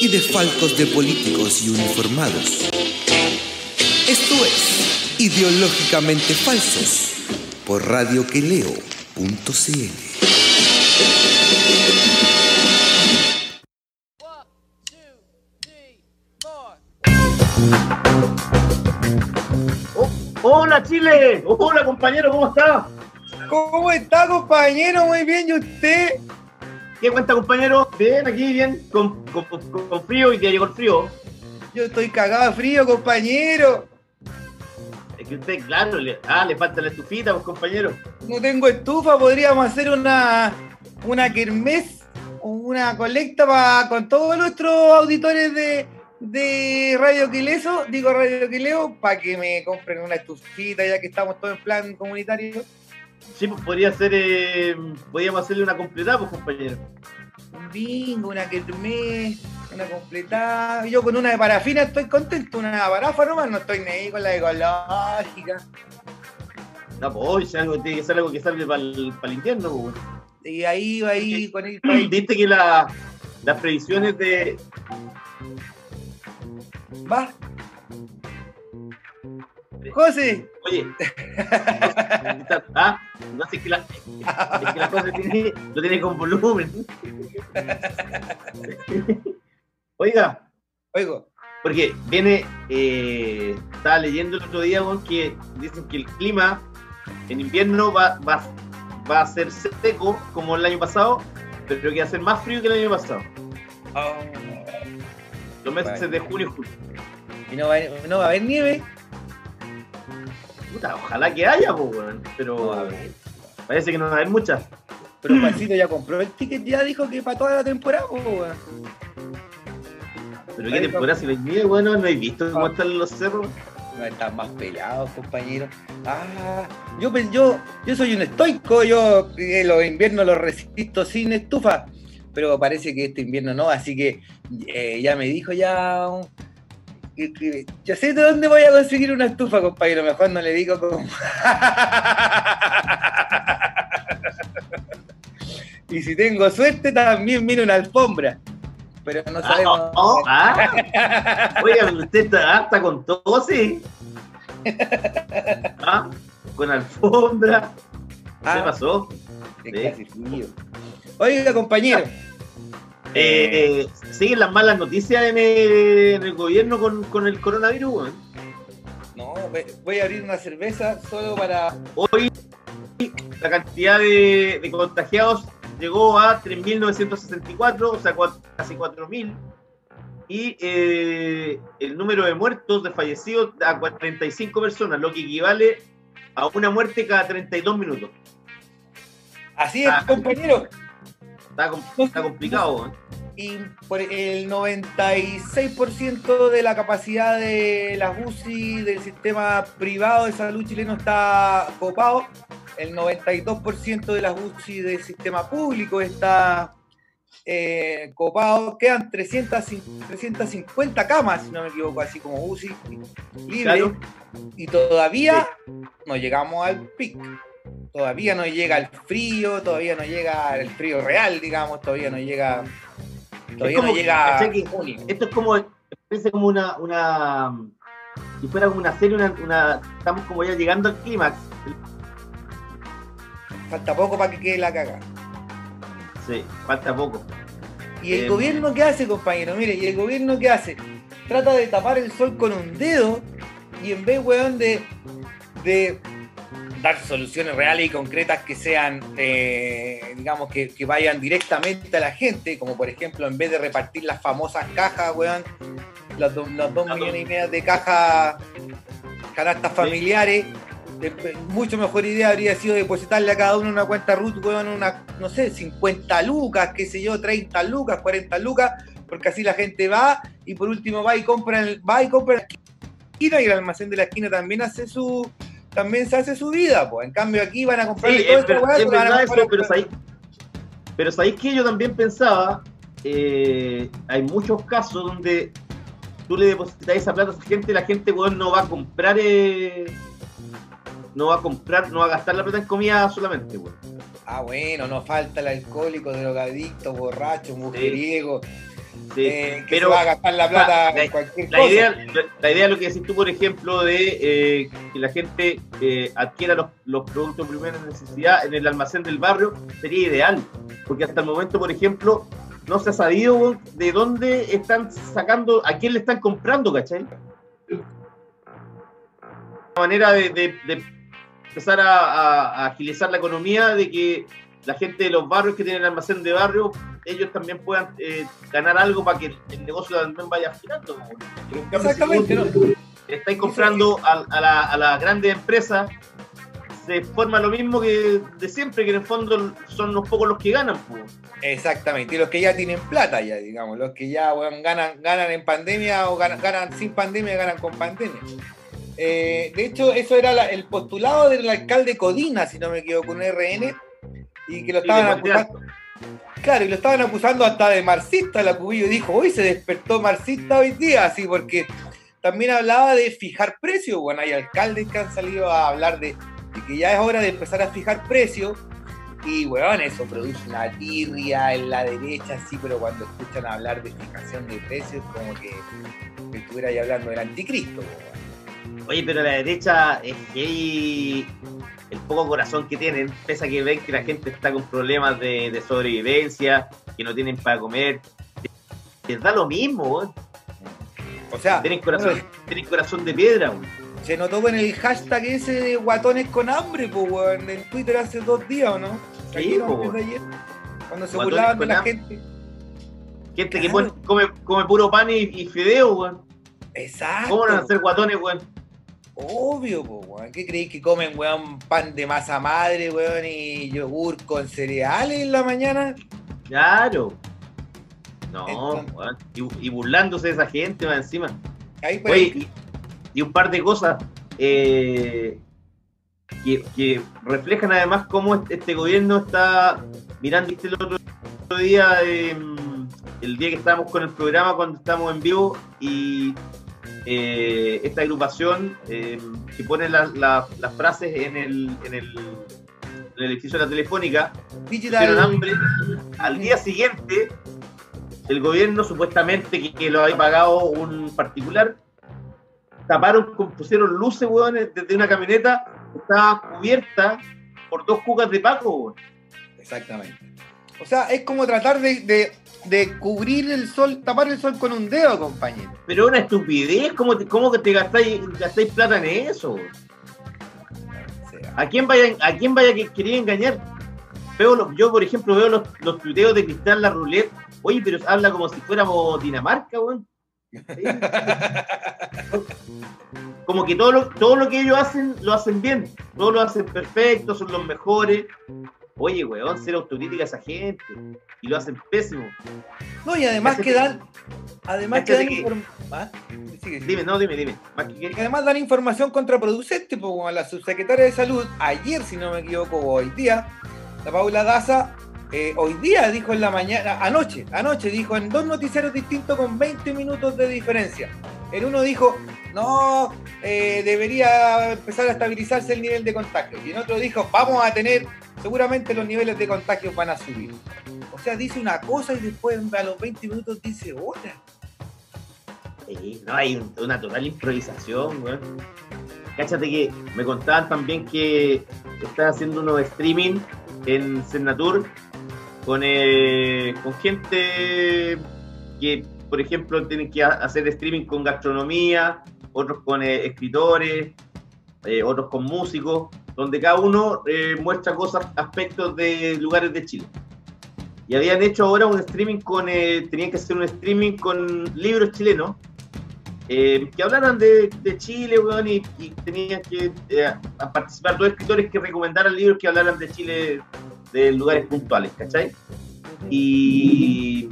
y desfalcos de políticos y uniformados. Esto es Ideológicamente Falsos por radioqueleo.cl. Oh, hola Chile, hola compañero, ¿cómo está? ¿Cómo está, compañero? Muy bien, ¿y usted? ¿Qué cuenta, compañero? Bien, aquí, bien, con, con, con- frío y que llegó el frío. Yo estoy cagado de frío, compañero. Es que usted, claro, le, ah, le falta la estufita, pues, compañero. No tengo estufa, podríamos hacer una, una kermés o una colecta pa- con todos nuestros auditores de, de Radio Quileso, digo Radio Quileo, para que me compren una estufita ya que estamos todos en plan comunitario. Sí, pues podría ser, eh, podríamos hacerle una completada, pues, compañero. Un bingo, una kermés, una completada. Yo con una de parafina estoy contento, una parafa nomás, no estoy ni ahí con la ecológica. No, pues hoy si algo, tiene que ser algo que salve para el, invierno, pues. Y ahí va ahí con el país. Viste que la, las previsiones de. Va. José, Oye, ah, no sé, es que la, es que la cosa tiene, lo tiene con volumen. Oiga, oigo, Porque viene, eh, estaba leyendo el otro día que dicen que el clima en invierno va, va, va a ser seco como el año pasado, pero que va a ser más frío que el año pasado. Los meses Bueno. de junio y julio. y no va, no va a haber nieve. Puta, ojalá que haya, weón, pero No parece que no va a haber muchas. Pero Juancito ya compró el ticket, ya dijo que para toda la temporada, po, weón. Pero qué temporada hay nieve, bueno, no he visto cómo están los cerros. No están más pelados, compañero. Ah, yo, pen- yo, yo soy un estoico, yo eh, los inviernos los resisto sin estufa. Pero parece que este invierno no, así que eh, ya me dijo ya. Que- ya sé de dónde voy a conseguir una estufa, compañero. Mejor no le digo cómo. y si tengo suerte, también viene una alfombra. Pero no sabemos. Ah, oh, ah. Oiga, usted está, está con todo, sí. Ah, con alfombra. ¿Qué Ah, pasó? es Sí. casi frío. Oiga, compañero. Eh, siguen las malas noticias en el, en el gobierno con, con el coronavirus. No, voy a abrir una cerveza solo para. Hoy la cantidad de, de contagiados llegó a 3.964, o sea, casi 4.000. Y eh, el número de muertos, de fallecidos, a 45 personas, lo que equivale a una muerte cada 32 minutos. Así es, Ah. compañero. Está, está complicado. Y por el 96% de la capacidad de las UCI del sistema privado de salud chileno está copado. El 92% de las UCI del sistema público está eh, copado. Quedan 300, 350 camas, si no me equivoco, así como UCI libres. Claro. Y todavía no llegamos al pic. Todavía no llega el frío, todavía no llega el frío real, digamos, todavía no llega. Todavía como no llega ¿cachai que junio. Esto es como, parece como una, una, si fuera como una serie, una, una- estamos como ya llegando al clímax. Falta poco para que quede la caga. Sí, falta poco. ¿Y el Eh, gobierno qué hace, compañero? Mire, ¿y el gobierno qué hace? Trata de tapar el sol con un dedo y en vez, weón, de, de dar soluciones reales y concretas que sean, eh, digamos, que, que vayan directamente a la gente, como por ejemplo, en vez de repartir las famosas cajas, weón, do- los dos millones y medio de cajas, canastas familiares, mucho mejor idea habría sido depositarle a cada uno una cuenta RUT, weón, una, no sé, 50 lucas, qué sé yo, 30 lucas, 40 lucas, porque así la gente va y por último va y compra, el, va y compra la esquina y el almacén de la esquina también hace su también se hace su vida, pues. En cambio aquí van a comprar Sí, todo es, esta ver- weá, es se la van a verdad comprar eso, pero sabéis, pero sabéis que yo también pensaba, eh, hay muchos casos donde tú le depositas esa plata a esa gente, la gente weón, no va a comprar, eh, no va a comprar, no va a gastar la plata en comida solamente, weón. Ah, bueno, no falta el alcohólico, drogadicto, borracho, mujeriego, Sí, eh, que pero se va a gastar la plata la- en cualquier La cosa. idea, la, la idea, lo que decís tú, por ejemplo, de eh, que la gente eh, adquiera los, los productos de primera necesidad en el almacén del barrio sería ideal, porque hasta el momento, por ejemplo, no se ha sabido de dónde están sacando, a quién le están comprando, ¿cachai? Una manera de, de- de empezar a, a- a agilizar la economía, de que la gente de los barrios que tienen almacén de barrio, ellos también puedan eh, ganar algo para que el negocio también vaya girando. si Exactamente, estáis comprando a, a la, a la grandes empresas, se forma lo mismo que de siempre, que en el fondo son unos pocos los que ganan. pues. Exactamente, y los que ya tienen plata ya, digamos, los que ya ganan, ganan en pandemia o ganan, ganan sin pandemia, ganan con pandemia. Eh, de hecho, eso era la- el postulado del alcalde Codina, si no me equivoco, un RN, y que lo Sí, estaban acusando, Alto. Claro, y lo estaban acusando hasta de marxista, la Cubillo dijo, hoy se despertó marxista hoy día, así, porque también hablaba de fijar precios, bueno, hay alcaldes que han salido a hablar de, que ya es hora de empezar a fijar precios, y weón, eso produce una tirria en la derecha, sí, pero cuando escuchan hablar de fijación de precios, como que, que estuviera ahí hablando del anticristo, weón. Oye, pero la derecha es que el poco corazón que tienen, pese a que ven que la gente está con problemas de, de sobrevivencia, que no tienen para comer, les da lo mismo. O sea, tienen corazón, tienen corazón de piedra. weón. se notó con el hashtag ese de guatones con hambre, pues, weón, en Twitter hace dos días, ¿o no? Sí, po, ayer, Cuando se burlaban de con la gente. Gente que pone- come, come puro pan y, y fideo, weón. Exacto. ¿Cómo van a ser guatones, weón? Obvio, po, weón. ¿Qué creéis que comen, weón, pan de masa madre, weón, y yogur con cereales en la mañana? Claro. No, Entonces- weón. y, y burlándose de esa gente más encima. Ahí Oye, y, y un par de cosas eh, que, que reflejan además cómo este, este gobierno está mirando ¿viste el otro, otro día, eh, el día que estábamos con el programa, cuando estábamos en vivo, y eh, esta agrupación eh, que pone las frases en el, en el, en el edificio de la telefónica, digital. hambre. Al día siguiente, el gobierno supuestamente que, que lo había pagado un particular, taparon, pusieron luces, weón, desde una camioneta que estaba cubierta por dos cucas de Paco, weón. Exactamente. O sea, es como tratar de, de- de cubrir el sol, tapar el sol con un dedo, compañero. Pero una estupidez, ¿cómo, te- cómo que te gastáis, gastáis plata en eso? ¿A quién vaya, a quién vaya que quería engañar? Veo los- yo, por ejemplo, veo los, los tuiteos de Cristal La Roulette. Oye, pero habla como si fuéramos Dinamarca, weón. Sí. Como que todo lo, todo lo que ellos hacen, lo hacen bien. Todo lo hacen perfecto, son los mejores. Oye, weón, ser autocrítica a esa gente. Y lo hacen pésimo. No, y además que dan. Además que dan que- inform- ¿Ah? Sigue, sigue. Dime, no, dime, dime. Que además dan información contraproducente, pues como la subsecretaria de salud, ayer, si no me equivoco, o hoy día, la Paula Daza, eh, hoy día dijo en la mañana, anoche, anoche dijo en dos noticieros distintos con 20 minutos de diferencia. En uno dijo, no, eh, debería empezar a estabilizarse el nivel de contagio. Y en otro dijo, vamos a tener, seguramente los niveles de contagio van a subir. O sea, dice una cosa y después a los 20 minutos dice otra. Sí, no, hay un- una total improvisación, weón. Cáchate que me contaban también que están haciendo unos streaming en Senatur con, eh, con gente que, por ejemplo, tienen que ha- hacer streaming con gastronomía, otros con eh, escritores, eh, otros con músicos, donde cada uno eh, muestra cosas, aspectos de lugares de Chile. Y habían hecho ahora un streaming con, eh, tenían que hacer un streaming con libros chilenos, que hablaran de, Chile, weón, y, y tenían que participar dos escritores que recomendaran libros que hablaran de Chile de lugares puntuales, ¿cachai? Y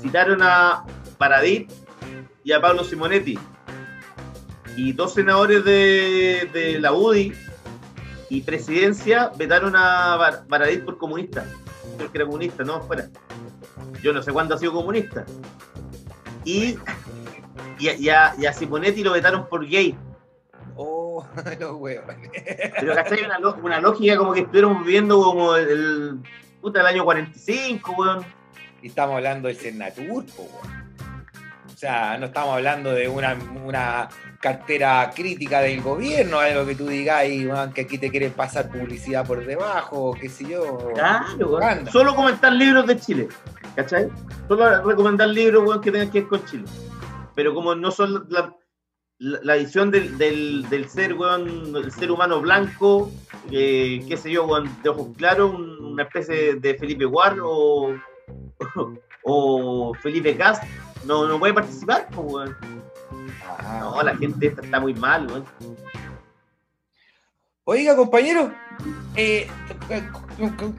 citaron a Paradit y a Pablo Simonetti. Y dos senadores de, de la UDI y presidencia vetaron a Paradit por comunista. Creo que era comunista, no, fuera. Yo no sé cuándo ha sido comunista. Y, y, a- y a, y a Simonetti lo vetaron por gay. Oh, los huevos. Pero ¿cachai? Una, una lógica como que estuviéramos viviendo como el, el- puta, el año 45, weón. Y estamos hablando del Senatur, weón. O sea, no estamos hablando de una, una cartera crítica del gobierno, algo que tú digas que aquí te quieren pasar publicidad por debajo, qué sé yo. Claro. Solo comentar libros de Chile, ¿cachai? Solo recomendar libros, que tengan que ver con Chile. Pero como no son la, la, la visión del, del, del ser, weón, del ser humano blanco, eh, qué sé yo, weón, de ojos claros, un- una especie de Felipe Guard o, o Felipe Cast, no, no puede participar, pues, weón. Ajá. No, la gente esta está muy mal, weón. Oiga, compañero, eh,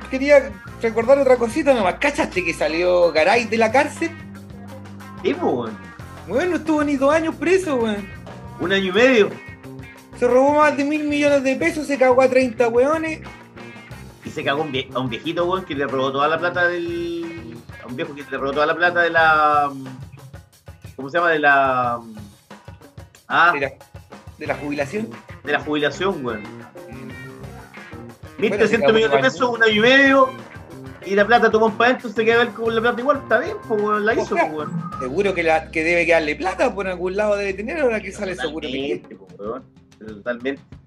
quería recordar otra cosita nomás. ¿Cachaste que salió Garay de la cárcel? Sí, pues, weón. Bueno, no estuvo ni dos años preso, weón. Un año y medio. Se robó más de mil millones de pesos, se cagó a 30 weones. Y se cagó un a un viejito, weón, que le robó toda la plata del. Un viejo que le robó toda la plata de la. ¿Cómo se llama? De la. Ah, De la, de la jubilación. de la jubilación, weón. Bueno, 1.300 se cagó millones de pesos, un año y medio. Y la plata tomó para adentro, se queda con la plata igual, está bien, pues, la hizo, O sea, pues, weón. Seguro que, la, que debe quedarle plata, por algún lado debe tener, ahora que sale seguro que Totalmente, pues.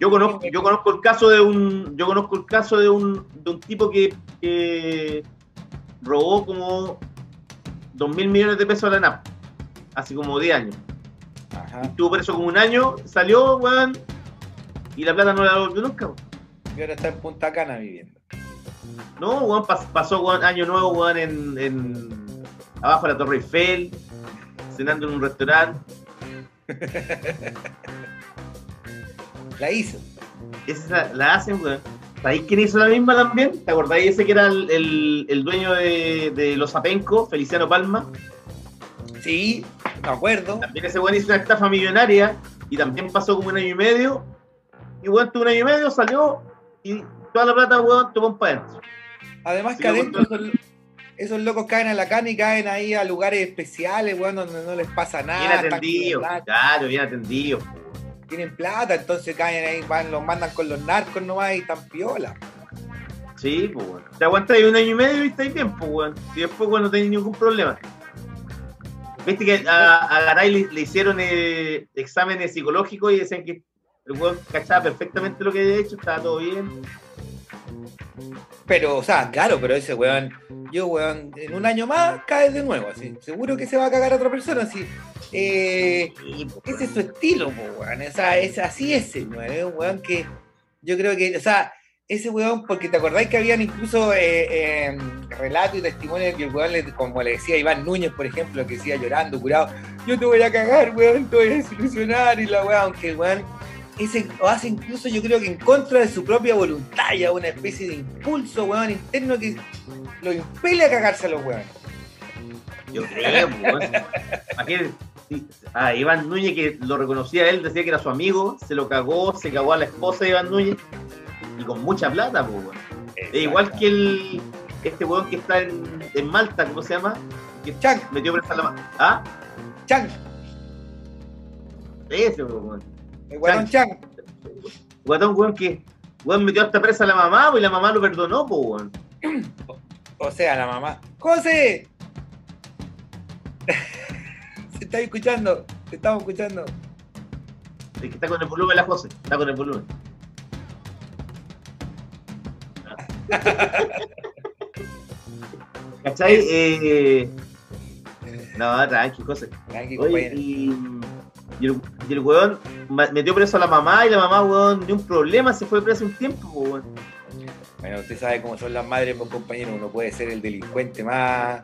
Yo conozco, yo conozco el caso de un. Yo conozco el caso de un, de un tipo que, que robó como 2 mil millones de pesos a la NAP. Hace como 10 años. Ajá. Estuvo preso como un año, salió, weón. Y la plata no la devolvió nunca, weón. Y ahora está en Punta Cana viviendo. No, weón, pas- pasó weón, año nuevo, weón, en, en abajo de la Torre Eiffel, cenando en un restaurante. La hizo. Esa la hacen, weón. ¿Sabéis quién hizo la misma también? ¿Te acordáis ese que era el, el- el dueño de, de los Apenco, Feliciano Palma? Sí, me acuerdo. También ese weón hizo una estafa millonaria y también pasó como un año y medio. Y weón, tuvo un año y medio, salió y toda la plata, weón, tomó para adentro. Además que adentro esos, esos locos caen a la cana y caen ahí a lugares especiales, weón, donde no les pasa nada. Bien atendido, claro, bien atendido. Tienen plata, entonces caen ahí, van, los mandan con los narcos nomás y están piola. Sí, pues, weón. Te aguantáis un año y medio y estáis bien, pues, weón. Y después, weón, no tenéis ningún problema. Viste que a, a Garay le, le hicieron eh, exámenes psicológicos y decían que el weón cachaba perfectamente lo que había hecho, estaba todo bien. Pero, o sea, claro, pero ese weón, yo, weón, en un año más cae de nuevo, así. Seguro que se va a cagar a otra persona, así. Eh, pues, ese es su estilo, po, weón. O sea, es así ese, weón. Es un weón que yo creo que, o sea, ese weón, porque te acordáis que habían incluso eh, eh, relatos y testimonios que el weón, le- como le decía Iván Núñez, por ejemplo, que decía llorando, curado, yo te voy a cagar, weón, te voy a desilusionar y la weón, aunque el weón ese lo hace incluso yo creo que en contra de su propia voluntad, ya una especie de impulso, weón, interno que lo impele a cagarse a los weones. Yo creo, pues, weón. Imagínate, sí, A Iván Núñez, que lo reconocía él, decía que era su amigo, se lo cagó, se cagó a la esposa de Iván Núñez, y con mucha plata, pues, weón. Igual que el este weón que está en, en Malta, ¿cómo se llama? Que Chang, metió presa a la ma- ¿Ah? Chang, Ese weón. El weón Chang. Guatón, weón, que weón metió hasta presa a la mamá, pues y la mamá lo perdonó, pues, weón. O sea, la mamá. ¡José! Se está escuchando, te estamos escuchando. Es que está con el volumen la José, está con el volumen. ¿Cachai? Eh, no, tranqui, José. Tranqui, Oye, compañero. y, y el, y el weón metió preso a la mamá y la mamá, weón, ni un problema, se fue preso un tiempo, weón. Bueno, usted sabe cómo son las madres, pues, compañero. Uno puede ser el delincuente más.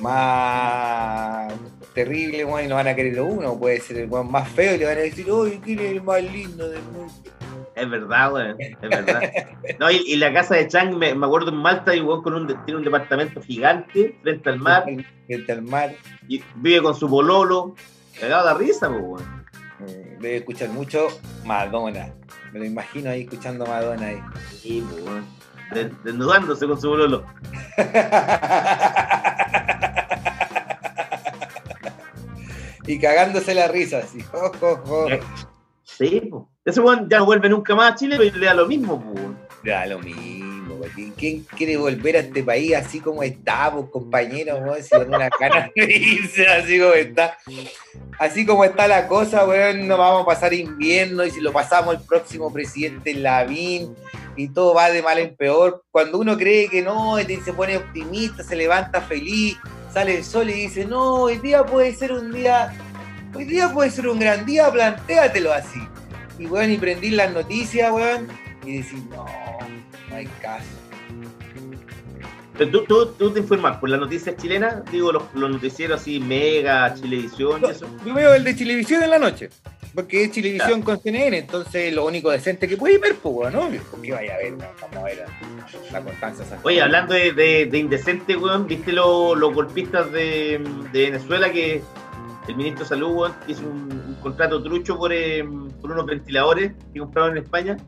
más terrible, weón, y no van a querer a uno. Puede ser el weón más feo y le van a decir, oye, ¿quién es el más lindo del mundo? Es verdad, weón. Es verdad. No, y, y la casa de Chang, me, me acuerdo en Malta, y weón con un, tiene un departamento gigante frente al mar Frente al mar. y vive con su pololo. Cagado de risa, pues, weón. Mm, Debe escuchar mucho Madonna. Me lo imagino ahí escuchando Madonna ahí. Sí, pues, desnudándose con su pololo. y cagándose la risa así. Jo, jo, jo. Sí, pues. Ese weón ya no vuelve nunca más a Chile, pero le da lo mismo, pues, weón. Da lo mismo, ¿Quién- ¿Quién quiere volver a este país así como está, pues? Si con una ganas de así como está. Así como está la cosa, weón, no vamos a pasar invierno y si lo pasamos el próximo presidente Lavín y todo va de mal en peor. Cuando uno cree que no, se pone optimista, se levanta feliz, sale el sol y dice, no, hoy día puede ser un día, hoy día puede ser un gran día, plantéatelo así. Y weón, y prendí las noticias, weón, y decís, no, no caso. Pero tú, tú, tú te informas por las noticias chilenas, digo, los, los noticieros así, Mega, Chilevisión y eso. Yo veo el de Chilevisión en la noche, porque es Chilevisión con CNN, entonces lo único decente que puede ver, pues, weón, obvio. ¿Por qué vaya a ver? No, vamos a ver la Constanza Sánchez. Oye, hablando de, de, de indecente, weón, ¿viste lo- los golpistas de, de Venezuela que el ministro de Salud, weón, hizo un, un contrato trucho por, eh, por unos ventiladores que compraron en España?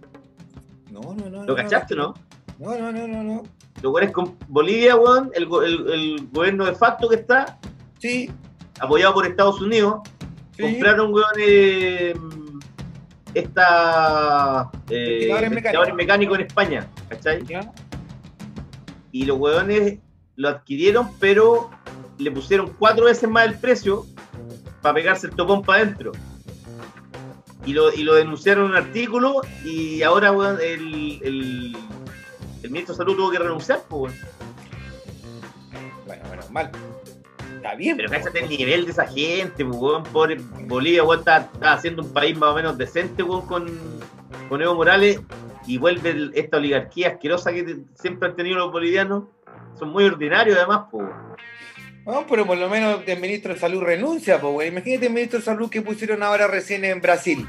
No, no, no. ¿Lo cachaste, no? No, no, no, no, no. Lo cual es con Bolivia, weón, el, el, el gobierno de facto que está, Sí, apoyado por Estados Unidos, sí. compraron, weón, eh, esta eh, Ventiladores mecánicos en España, ¿cachai? ¿Ya? y los hueones lo adquirieron, pero le pusieron cuatro veces más el precio para pegarse el topón para adentro. Y lo, y lo denunciaron en un artículo y ahora el, el, el ministro de Salud tuvo que renunciar. Pues. Bueno, bueno, mal. Está bien. Pero cállate el nivel de esa gente, pues. Pobre Bolivia weón, está, está haciendo un país más o menos decente weón, con, con Evo Morales y vuelve el- esta oligarquía asquerosa que siempre han tenido los bolivianos. Son muy ordinarios además, pues. Weón. No, pero por lo menos el ministro de Salud renuncia, pues, güey. Imagínate el ministro de Salud que pusieron ahora recién en Brasil.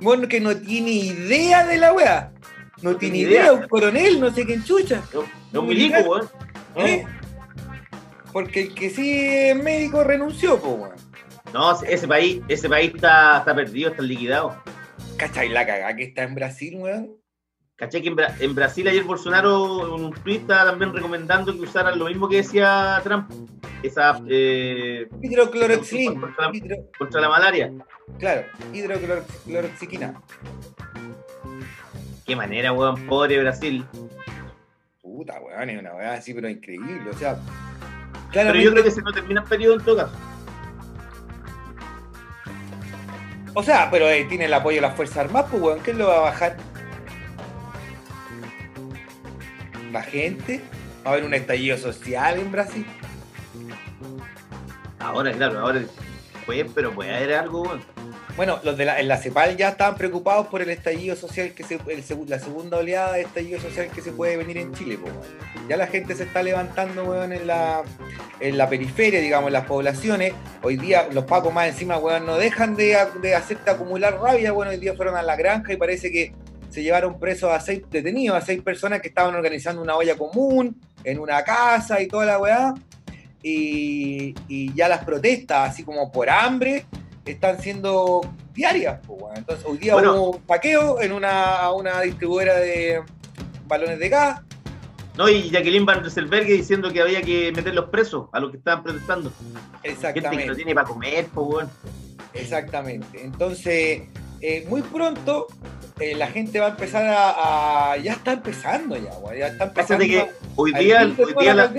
Bueno, que no tiene idea de la weá. No tiene tiene idea, idea. un coronel, no sé. Es un- es un milico, weón. ¿Eh? Porque el que sí es médico renunció, pues, weón. No, ese país, ese país está, está perdido, está liquidado. ¿Cachai la cagada que está en Brasil, weón? ¿Cachai que en, Bra- en Brasil ayer Bolsonaro en un tweet estaba también recomendando que usaran lo mismo que decía Trump, esa eh, Hidrocloroxilina. Contra la- Hidro- contra la malaria. claro, hidrocloroxiquina. Qué manera, weón, pobre Brasil. Puta, weón, es una weá así, pero increíble. O sea, Pero claramente, yo creo que se no termina el periodo en todo caso. o sea, pero eh, tiene el apoyo de las Fuerzas Armadas, pues, weón, ¿quién lo va a bajar? La gente. Va a haber un estallido social en Brasil. Ahora, claro, ahora pues, pero puede haber algo, weón. Bueno, los de la, en la CEPAL ya estaban preocupados por el estallido social, que se, el la segunda oleada de estallido social que se puede venir en Chile. po. Ya la gente se está levantando weón, en, la, en la periferia, digamos, en las poblaciones. Hoy día los pacos más encima weón, no dejan de, de hacerte acumular rabia. Bueno, hoy día fueron a la granja y parece que se llevaron presos a seis detenidos, a seis personas que estaban organizando una olla común en una casa y toda la weá. Y, y ya las protestas, así como por hambre, están siendo diarias. po, weón. Entonces, hoy día Bueno. hubo un paqueo en una, una distribuidora de balones de gas. No, y Jacqueline Van Rieselberg diciendo que había que meterlos presos a los que estaban protestando. Gente que no Exactamente. tiene para comer, pues. Exactamente. Entonces, eh, muy pronto eh, la gente va a empezar a, a- Ya está empezando ya, weón. Ya está empezando. Que hoy día, hoy día la.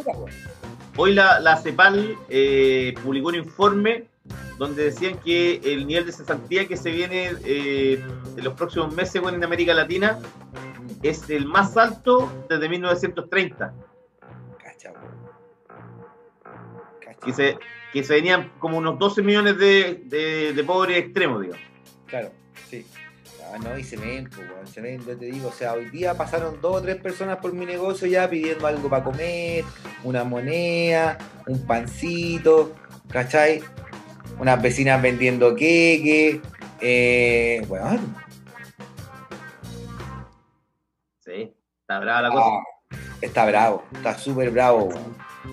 Hoy la, la CEPAL eh, publicó un informe donde decían que el nivel de cesantía que se viene eh, en los próximos meses bueno, en América Latina es el más alto desde 1930. Cacha. Cacha. Que se, que se venían como unos 12 millones de, de, de pobres extremos, digamos. Claro, sí. Ah, no, y se ven, pues, weón, se ven, yo te digo, o sea, hoy día pasaron dos o tres personas por mi negocio ya pidiendo algo para comer, una moneda, un pancito, ¿cachai? Unas vecinas vendiendo queque, eh, weón. Está brava la cosa. Ah, está bravo, está súper bravo.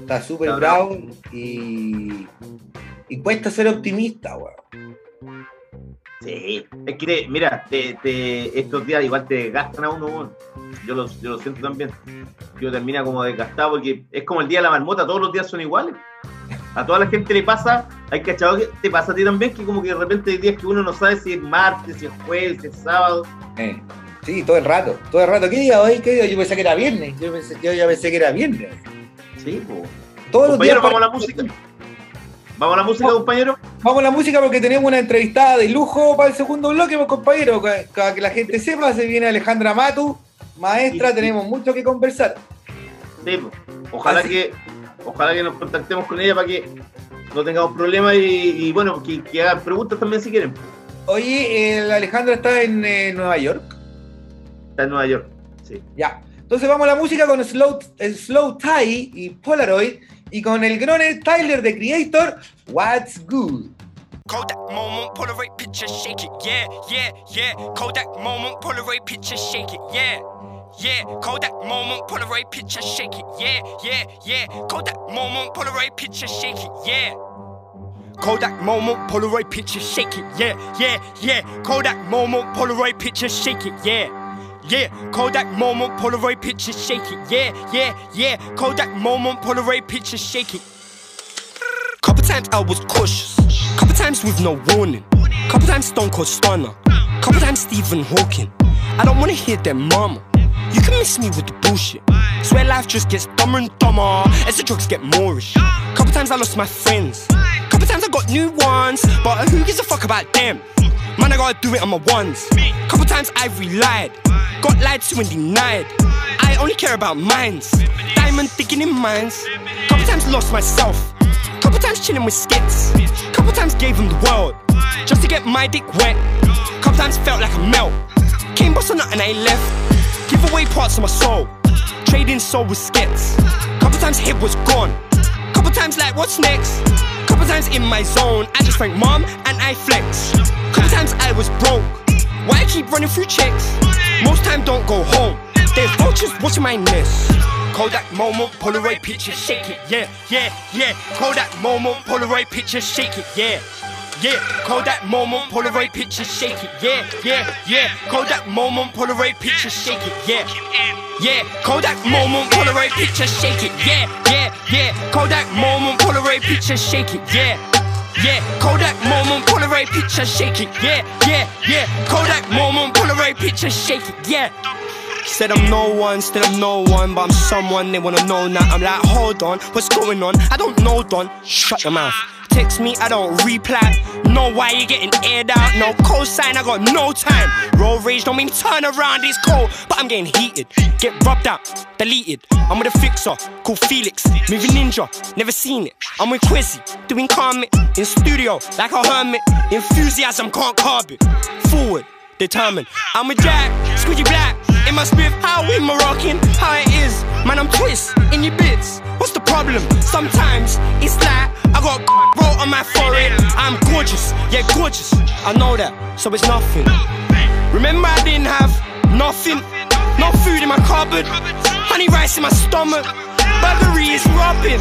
Está súper bravo y, y cuesta ser optimista, weón. Sí, es que, te- mira, te, te- estos días igual te gastan a uno, yo lo, yo lo siento también. Yo termina como desgastado porque es como el día de la marmota, todos los días son iguales. A toda la gente le pasa, hay cachado que te pasa a ti también, que como que de repente hay días que uno no sabe si es martes, si es jueves, si es sábado. Eh, Sí, todo el rato, todo el rato. ¿Qué día hoy? ¿Qué día? Yo pensé que era viernes. Yo, pensé- yo ya pensé que era viernes. Sí, po. Todos los días. Compañero, vamos a la música. Vamos a la música, compañero. Vamos a la música porque tenemos una entrevistada de lujo para el segundo bloque, pues, compañero. Para que la gente sepa, se viene Alejandra Matu, maestra, Sí, sí. tenemos mucho que conversar. Sí, po. Ojalá Así- que ojalá que nos contactemos con ella para que no tengamos problemas y, y, bueno, que, que hagan preguntas también si quieren. Oye, eh, la Alejandra está en eh, Nueva York. Está en Nueva York. Sí. Ya. Entonces vamos a la música con Slow, el Slow Tie y Polaroid y con el Groner Tyler de Creator, What's Good. Kodak moment, Polaroid picture, shake it, yeah, yeah, yeah. Kodak moment, Polaroid picture, shake it, yeah. Yeah, Kodak moment, Polaroid picture, shake it, yeah, yeah, yeah. Kodak moment, Polaroid picture, shake it, yeah. Kodak moment, Polaroid picture, shake it, yeah, yeah, yeah. Kodak moment, Polaroid picture, shake it, yeah. Yeah, Kodak moment, Polaroid picture, shake it, yeah, yeah, yeah. Kodak moment, Polaroid picture, shake it. Couple times I was cautious. Couple times with no warning. Couple times Stone Cold Stunner. Couple times Stephen Hawking. I don't wanna hear that mama. You can miss me with the bullshit. Swear life just gets dumber and dumber as the drugs get moreish. Couple times I lost my friends. Couple times I got new ones, but who gives a fuck about them? Man, I gotta do it on my ones. Couple times I've relied, got lied to and denied. I only care about mines. Diamond digging in mines. Couple times lost myself. Couple times chilling with skits. Couple times gave him the world just to get my dick wet. Couple times felt like a melt. Came boss on and I left. Give away parts of my soul. Trading soul with skits. Couple times hit was gone. Couple times like what's next? Couple times in my zone. I just thank mom and I flex. Couple times I was broke. Why I keep running through checks? Most time don't go home. There's vultures watching my nest. Kodak moment, Polaroid picture, shake it, yeah, yeah, yeah. Kodak moment, Polaroid picture, shake it, yeah. Yeah, Kodak moment, Polaroid picture, shake it, yeah, yeah, yeah. Kodak moment, Polaroid picture, shake it, yeah. Yeah, Kodak moment, Polaroid picture, shake it, yeah, yeah, yeah. Kodak moment, Polaroid picture, shake it, yeah. Yeah, Kodak moment, Polaroid picture, shake it, yeah, yeah, yeah. Kodak moment, Polaroid picture, shake it, yeah. Said I'm no one, still I'm no one, but I'm someone they wanna know now. I'm like, hold on, what's going on? I don't know, Don. Shut your mouth. Text me, I don't reply. Know why you getting aired out. No cosign, I got no time. Roll rage, don't mean turn around, it's cold, but I'm getting heated. Get rubbed out, deleted. I'm with a fixer called Felix, moving ninja, never seen it. I'm with Quizzy, doing Carmit in studio like a hermit. Enthusiasm can't carb it. Forward, determined. I'm a Jack, squidgy black. It must be how we Moroccan, how it is. Man, I'm twist in your bits. What's the problem? Sometimes it's like I got roll on my forehead. I'm gorgeous, yeah, gorgeous. I know that, so it's nothing. Remember, I didn't have nothing, no food in my cupboard, honey rice in my stomach. Burglary is robbing,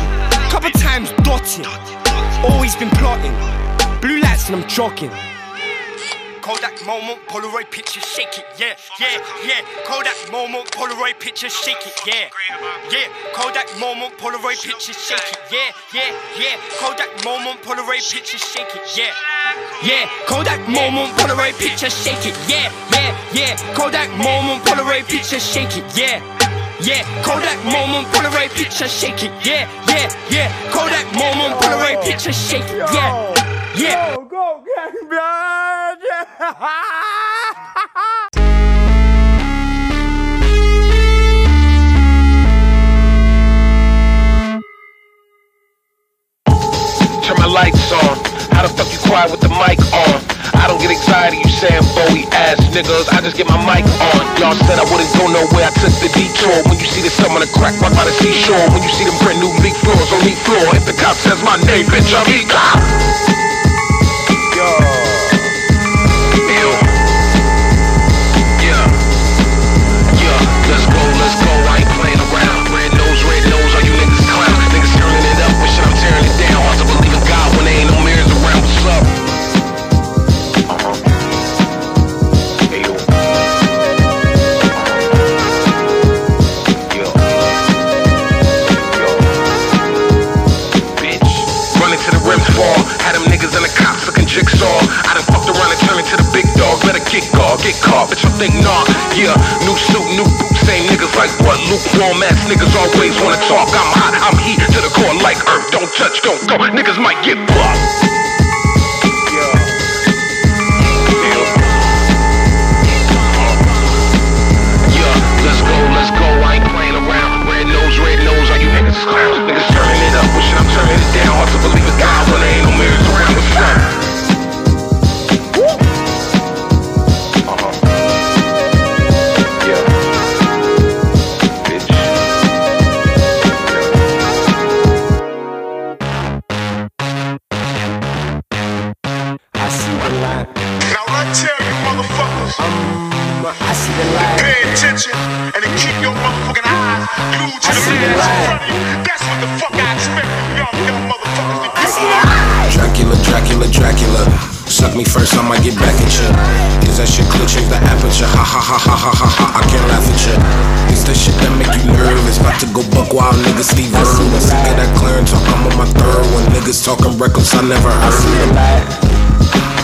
couple times dotting. Always been plotting, blue lights and I'm jogging. Kodak moment, Polaroid picture, shake it, yeah, yeah, yeah. Kodak moment, Polaroid picture, shake it, yeah, yeah. Kodak moment, Polaroid picture, shake it, yeah, yeah, yeah. Kodak moment, Polaroid picture, shake it, yeah, yeah. Kodak moment, Polaroid picture, shake it, yeah, yeah, yeah. Kodak moment, Polaroid picture, shake it, yeah. Yeah, Kodak moment, Polaroid picture, shake it, yeah, yeah, yeah. Kodak moment, Polaroid picture, shake it, yeah, yeah. Go, go, gang! Turn my lights on. How the fuck you quiet with the mic on? I don't get anxiety, you saying Bowie ass niggas. I just get my mic on. Y'all said I wouldn't go nowhere, I took the detour. When you see the sun on the crack right by the seashore. When you see them brand new leak floors on each floor. If the cop says my name, bitch, I'm E. meu. Better get guard, get caught, bitch, you think nah. Yeah, new suit, new boots, same niggas like what? Lukewarm ass niggas always wanna talk. I'm hot, I'm heat to the core like earth. Don't touch, don't go. Niggas might get clowns. Niggas turning it up. Wishing I'm turning it down. Hard to believe it's God glued to the man in you. That's what the fuck. Dracula, Dracula, Dracula. Suck me first, I might get back at ya. Is that shit clear? The aperture. Ha ha ha ha ha ha ha. I can't laugh at ya. It's that shit that make you nervous. About to go buck wild, niggas Steve Irwin. Sick of that clearing talk, I'm on my third one. Niggas talking reckless, I never heard. I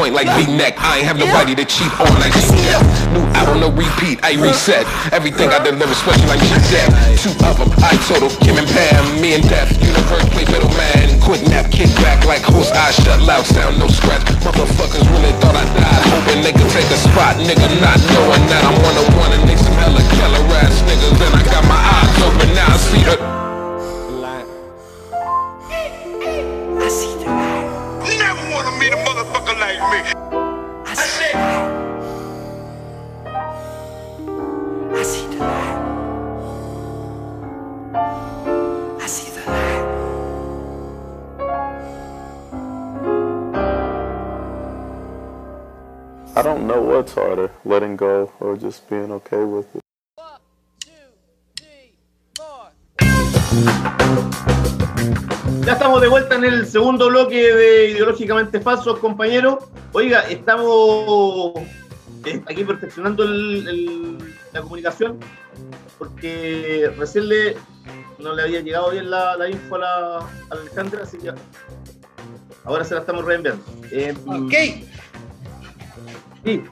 point like V-neck. I ain't have nobody to cheat on like she dead. New album, no repeat. I reset everything I deliver, special like she dead. Two of them, I total Kim and Pam. Me and Death, universe play middleman. Quick nap, kick back like horse eyes shut. Loud sound, no scratch. Motherfuckers really thought I died, hoping they could take a spot. Nigga, not knowing that I'm one on one and they some hella killer ass niggas. And I got my eyes open now. I see the. Just being okay with it. Ya estamos de vuelta en el segundo bloque de Ideológicamente Falsos, compañeros. Oiga, estamos eh, aquí perfeccionando el- el- la comunicación porque recién le, no le había llegado bien la, la info a la, a la Alejandra, así que ahora se la estamos reenviando. Eh, Ok. Sí.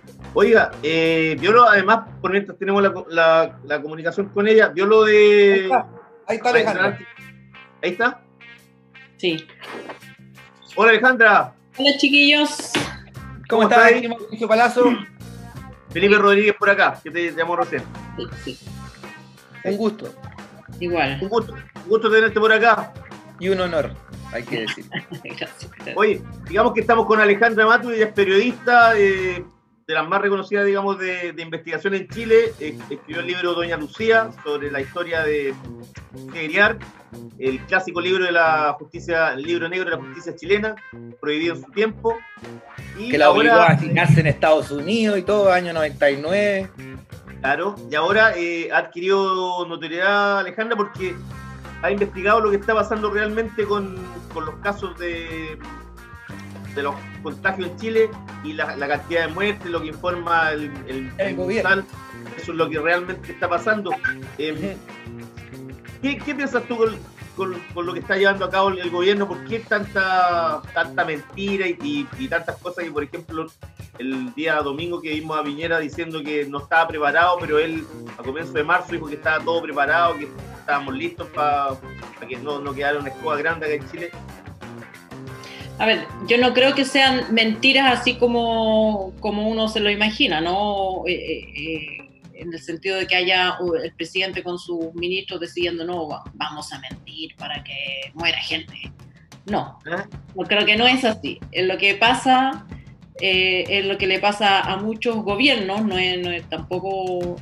Oiga, eh, lo, además, por mientras tenemos la, la- la comunicación con ella, vio lo Ahí de... está, ahí está Alejandra. Ahí está. Sí. Hola Alejandra, Hola chiquillos. ¿Cómo ¿Cómo estás, Palazzo? Felipe Rodríguez por acá, que te llamó recién. Sí, sí, Un gusto igual. Un gusto, un gusto tenerte por acá. y un honor, hay que decir. Gracias. Oye, digamos que estamos con Alejandra Matu, ella es periodista eh, de las más reconocidas, digamos, de, de investigación en Chile. Escribió el libro Doña Lucía sobre la historia de Hegeliar, el clásico libro de la justicia, el libro negro de la justicia chilena, prohibido en su tiempo. Y Que la obligó a asignarse en Estados Unidos y todo, año 99. claro, y ahora eh, ha adquirido notoriedad Alejandra porque ha investigado lo que está pasando realmente con, con los casos de, de los contagios en Chile y la, la cantidad de muertes, lo que informa el, el, El gobierno. Eso es lo que realmente está pasando. Eh, ¿qué, qué piensas tú con, con- con lo que está llevando a cabo el, el gobierno? ¿Por qué tanta, tanta mentira y, y- y tantas cosas que, por ejemplo, el día domingo que vimos a Piñera diciendo que no estaba preparado, pero él a comienzo de marzo dijo que estaba todo preparado, que estábamos listos para que no, no quedara una escoba grande acá en Chile? A ver, yo no creo que sean mentiras así como, como uno se lo imagina, ¿no? Eh, eh, eh, en el sentido de que haya uh, el presidente con sus ministros decidiendo, no, va- vamos a mentir para que muera gente. No, ¿Eh? no creo que no es así. Es lo que pasa, eh, es lo que le pasa a muchos gobiernos, no es, no es tampoco...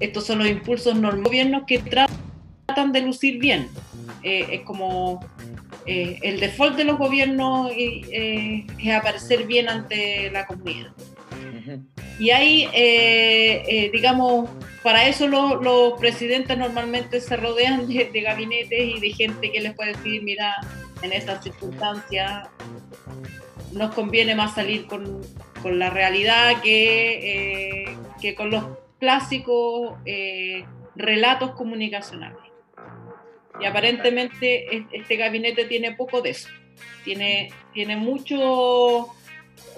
estos son los impulsos normales gobiernos que tratan de lucir bien. Eh, es como eh, el default de los gobiernos eh, es aparecer bien ante la comunidad. Y ahí, digamos, para eso los, los presidentes normalmente se rodean de, de gabinetes y de gente que les puede decir, mira, en estas circunstancias nos conviene más salir con, con la realidad que, que con los clásicos relatos comunicacionales. Y aparentemente es- este gabinete tiene poco de eso. Tiene, tiene mucho,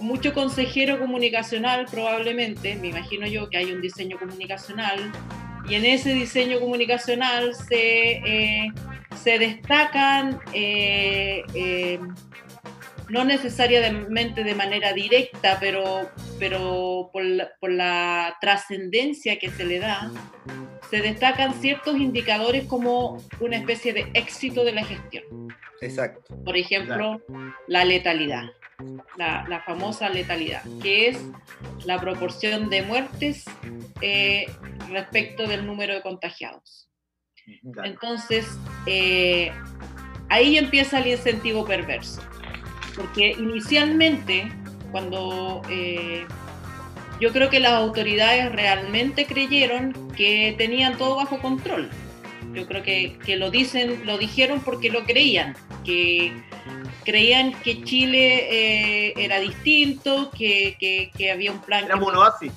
mucho consejero comunicacional probablemente, me imagino yo que hay un diseño comunicacional, y en ese diseño comunicacional se, eh, se destacan eh, eh, no necesariamente de manera directa, pero, pero por la, por la trascendencia que se le da, se destacan ciertos indicadores como una especie de éxito de la gestión. Exacto. Por ejemplo, la letalidad, la, la famosa letalidad, que es la proporción de muertes eh, respecto del número de contagiados. Entonces, eh, ahí empieza el incentivo perverso, porque inicialmente, cuando eh, yo creo que las autoridades realmente creyeron que tenían todo bajo control, yo creo que, que lo dicen, lo dijeron porque lo creían, que creían que Chile eh, era distinto, que, que- que había un plan. Éramos que- un oasis.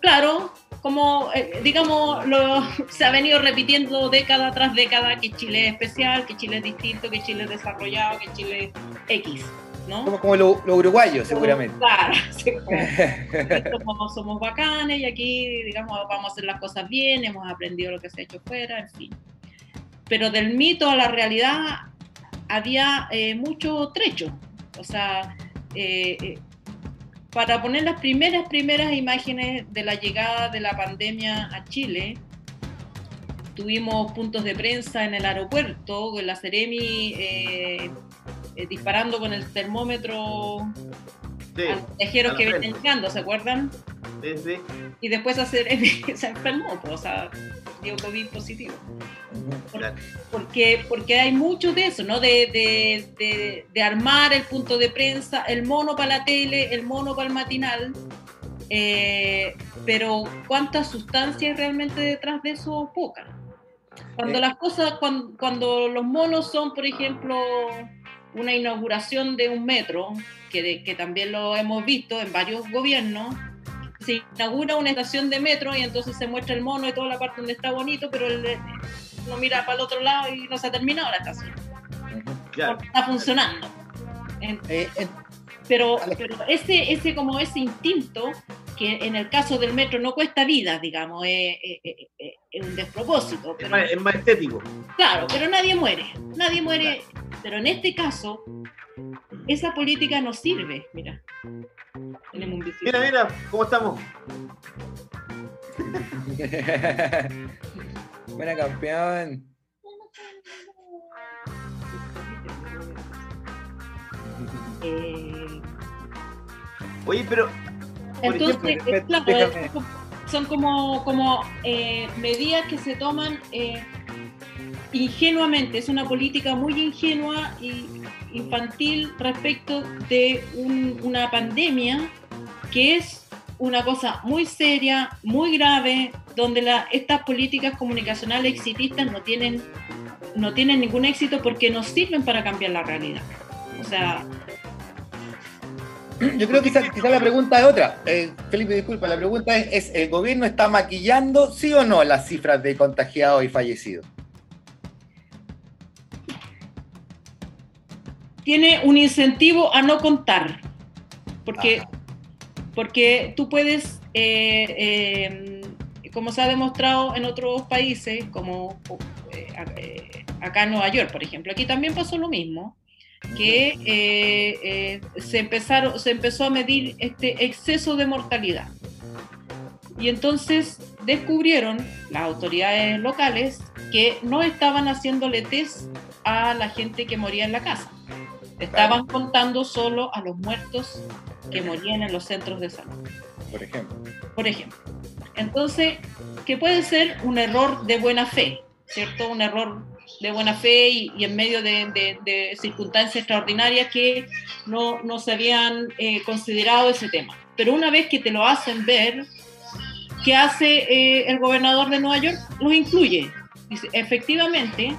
Claro, como eh, digamos, lo- se ha venido repitiendo década tras década que Chile es especial, que Chile es distinto, que Chile es desarrollado, que Chile es X, ¿no? Como, como los lo uruguayos, seguramente. Claro, como, somos, somos bacanes y aquí, digamos, vamos a hacer las cosas bien, hemos aprendido lo que se ha hecho fuera, en fin. Pero del mito a la realidad había eh, mucho trecho. O sea, eh, eh, para poner las primeras, primeras imágenes de la llegada de la pandemia a Chile, tuvimos puntos de prensa en el aeropuerto, con la Ceremi eh, eh, disparando con el termómetro Sí, a los viajeros a que frente. venían llegando, ¿se acuerdan? Sí, sí. Y después Ceremi se enfermó, pues, o sea, dio COVID positivo. Claro. Porque, porque hay mucho de eso, ¿no? De, de, de, de armar el punto de prensa, el mono para la tele, el mono para el matinal. eh, pero ¿cuántas sustancias hay realmente detrás de eso? Poca. Cuando Eh. las cosas, cuando, cuando los monos son, por ejemplo, una inauguración de un metro, que, de- que también lo hemos visto en varios gobiernos, se inaugura una estación de metro y entonces se muestra el mono y toda la parte donde está bonito, pero el, uno mira para el otro lado y no se ha terminado la estación. Claro. Porque está funcionando. En- Eh, eh, pero, pero ese, ese como ese instinto, que en el caso del metro no cuesta vida, digamos, es, es- es- es- un despropósito. Es más, es más estético. claro, pero nadie muere. Nadie muere. Pero en este caso, esa política no sirve. Mira. Tenemos un visito. Mira, mira, ¿cómo estamos? Buena campeón. Eh, Oye, pero, por Entonces, ejemplo, claro, déjame- es como- son como, como eh, medidas que se toman eh, ingenuamente. Es una política muy ingenua y infantil respecto de un- una pandemia que es una cosa muy seria, muy grave, donde la- estas políticas comunicacionales exitistas no tienen, no tienen ningún éxito porque no sirven para cambiar la realidad. O sea, Yo creo que quizá, quizá la pregunta es otra. Eh, Felipe, disculpa, la pregunta es, es, ¿el gobierno está maquillando, sí o no, las cifras de contagiados y fallecidos? tiene un incentivo a no contar. Porque, porque tú puedes, eh, eh, como se ha demostrado en otros países, como acá en Nueva York, por ejemplo, aquí también pasó lo mismo, que eh, eh, se, empezaron, se empezó a medir este exceso de mortalidad. Y entonces descubrieron las autoridades locales que no estaban haciéndole test a la gente que moría en la casa. Estaban contando solo a los muertos que morían en los centros de salud, Por ejemplo. por ejemplo. Entonces, que puede ser un error de buena fe, ¿cierto? Un error de buena fe y, en medio de, de- de circunstancias extraordinarias que no, no se habían eh, considerado ese tema. Pero una vez que te lo hacen ver, ¿qué hace eh, el gobernador de Nueva York? Los incluye. Efectivamente,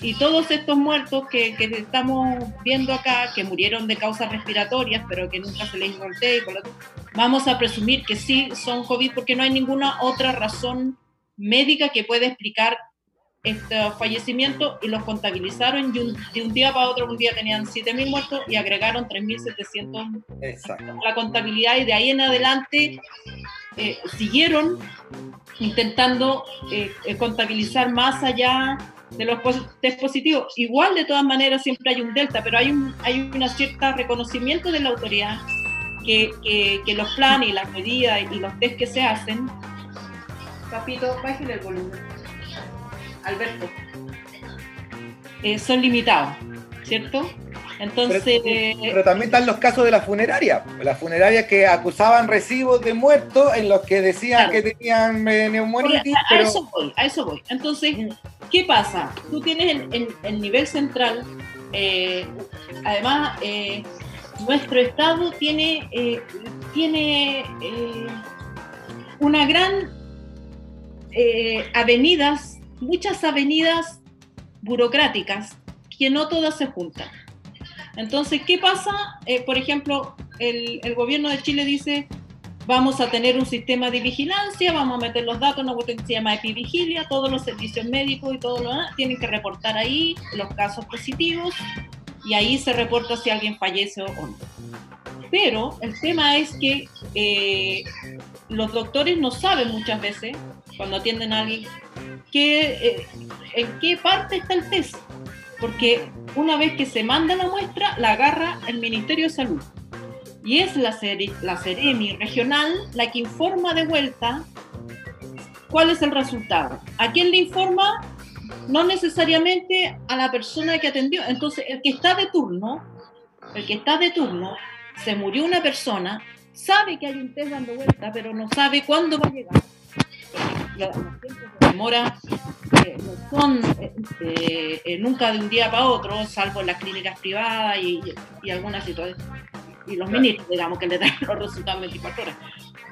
y todos estos muertos que, que estamos viendo acá, que murieron de causas respiratorias, pero que nunca se les tanto, vamos a presumir que sí son COVID porque no hay ninguna otra razón médica que pueda explicar este fallecimiento y los contabilizaron y un- de un día para otro, un día tenían 7.000 muertos y agregaron 3.700 Exacto. la contabilidad y de ahí en adelante eh, siguieron intentando eh, contabilizar más allá de los test positivos. Igual de todas maneras siempre hay un delta, pero hay un hay una cierta reconocimiento de la autoridad que, que- que los planes y las medidas y los test que se hacen. Papito, bájale el volumen. Alberto. Eh, son limitados, ¿cierto? Entonces, Pero también están los casos de la funeraria. Las funerarias que acusaban recibos de muertos en los que decían Claro. que tenían neumonitis, a, eso voy, a eso voy. Entonces, ¿qué pasa? Tú tienes el, el- el nivel central, eh, además, eh, nuestro estado tiene, eh, tiene eh, una gran eh, avenidas, muchas avenidas burocráticas que no todas se juntan. Entonces, ¿qué pasa? Eh, por ejemplo, el, gobierno de Chile dice, vamos a tener un sistema de vigilancia, vamos a meter los datos, una cuestión que se llama epivigilia, todos los servicios médicos y todo lo demás tienen que reportar ahí los casos positivos y ahí se reporta si alguien fallece o no. Pero el tema es que eh, los doctores no saben muchas veces, cuando atienden a alguien, que, eh, en qué parte está el test. Porque una vez que se manda la muestra, la agarra el Ministerio de Salud. Y es la, Cere- la regional la que informa de vuelta cuál es el resultado. ¿A quién le informa? No necesariamente a la persona que atendió. Entonces, el que está de turno, el que está de turno, se murió una persona, sabe que hay un test dando vuelta, pero no sabe cuándo va a llegar. Porque Los los tiempos de demora eh, no son eh, eh, nunca de un día para otro, salvo en las clínicas privadas y, y- algunas situaciones, y los ministros, digamos, que le dan los resultados en 24 horas.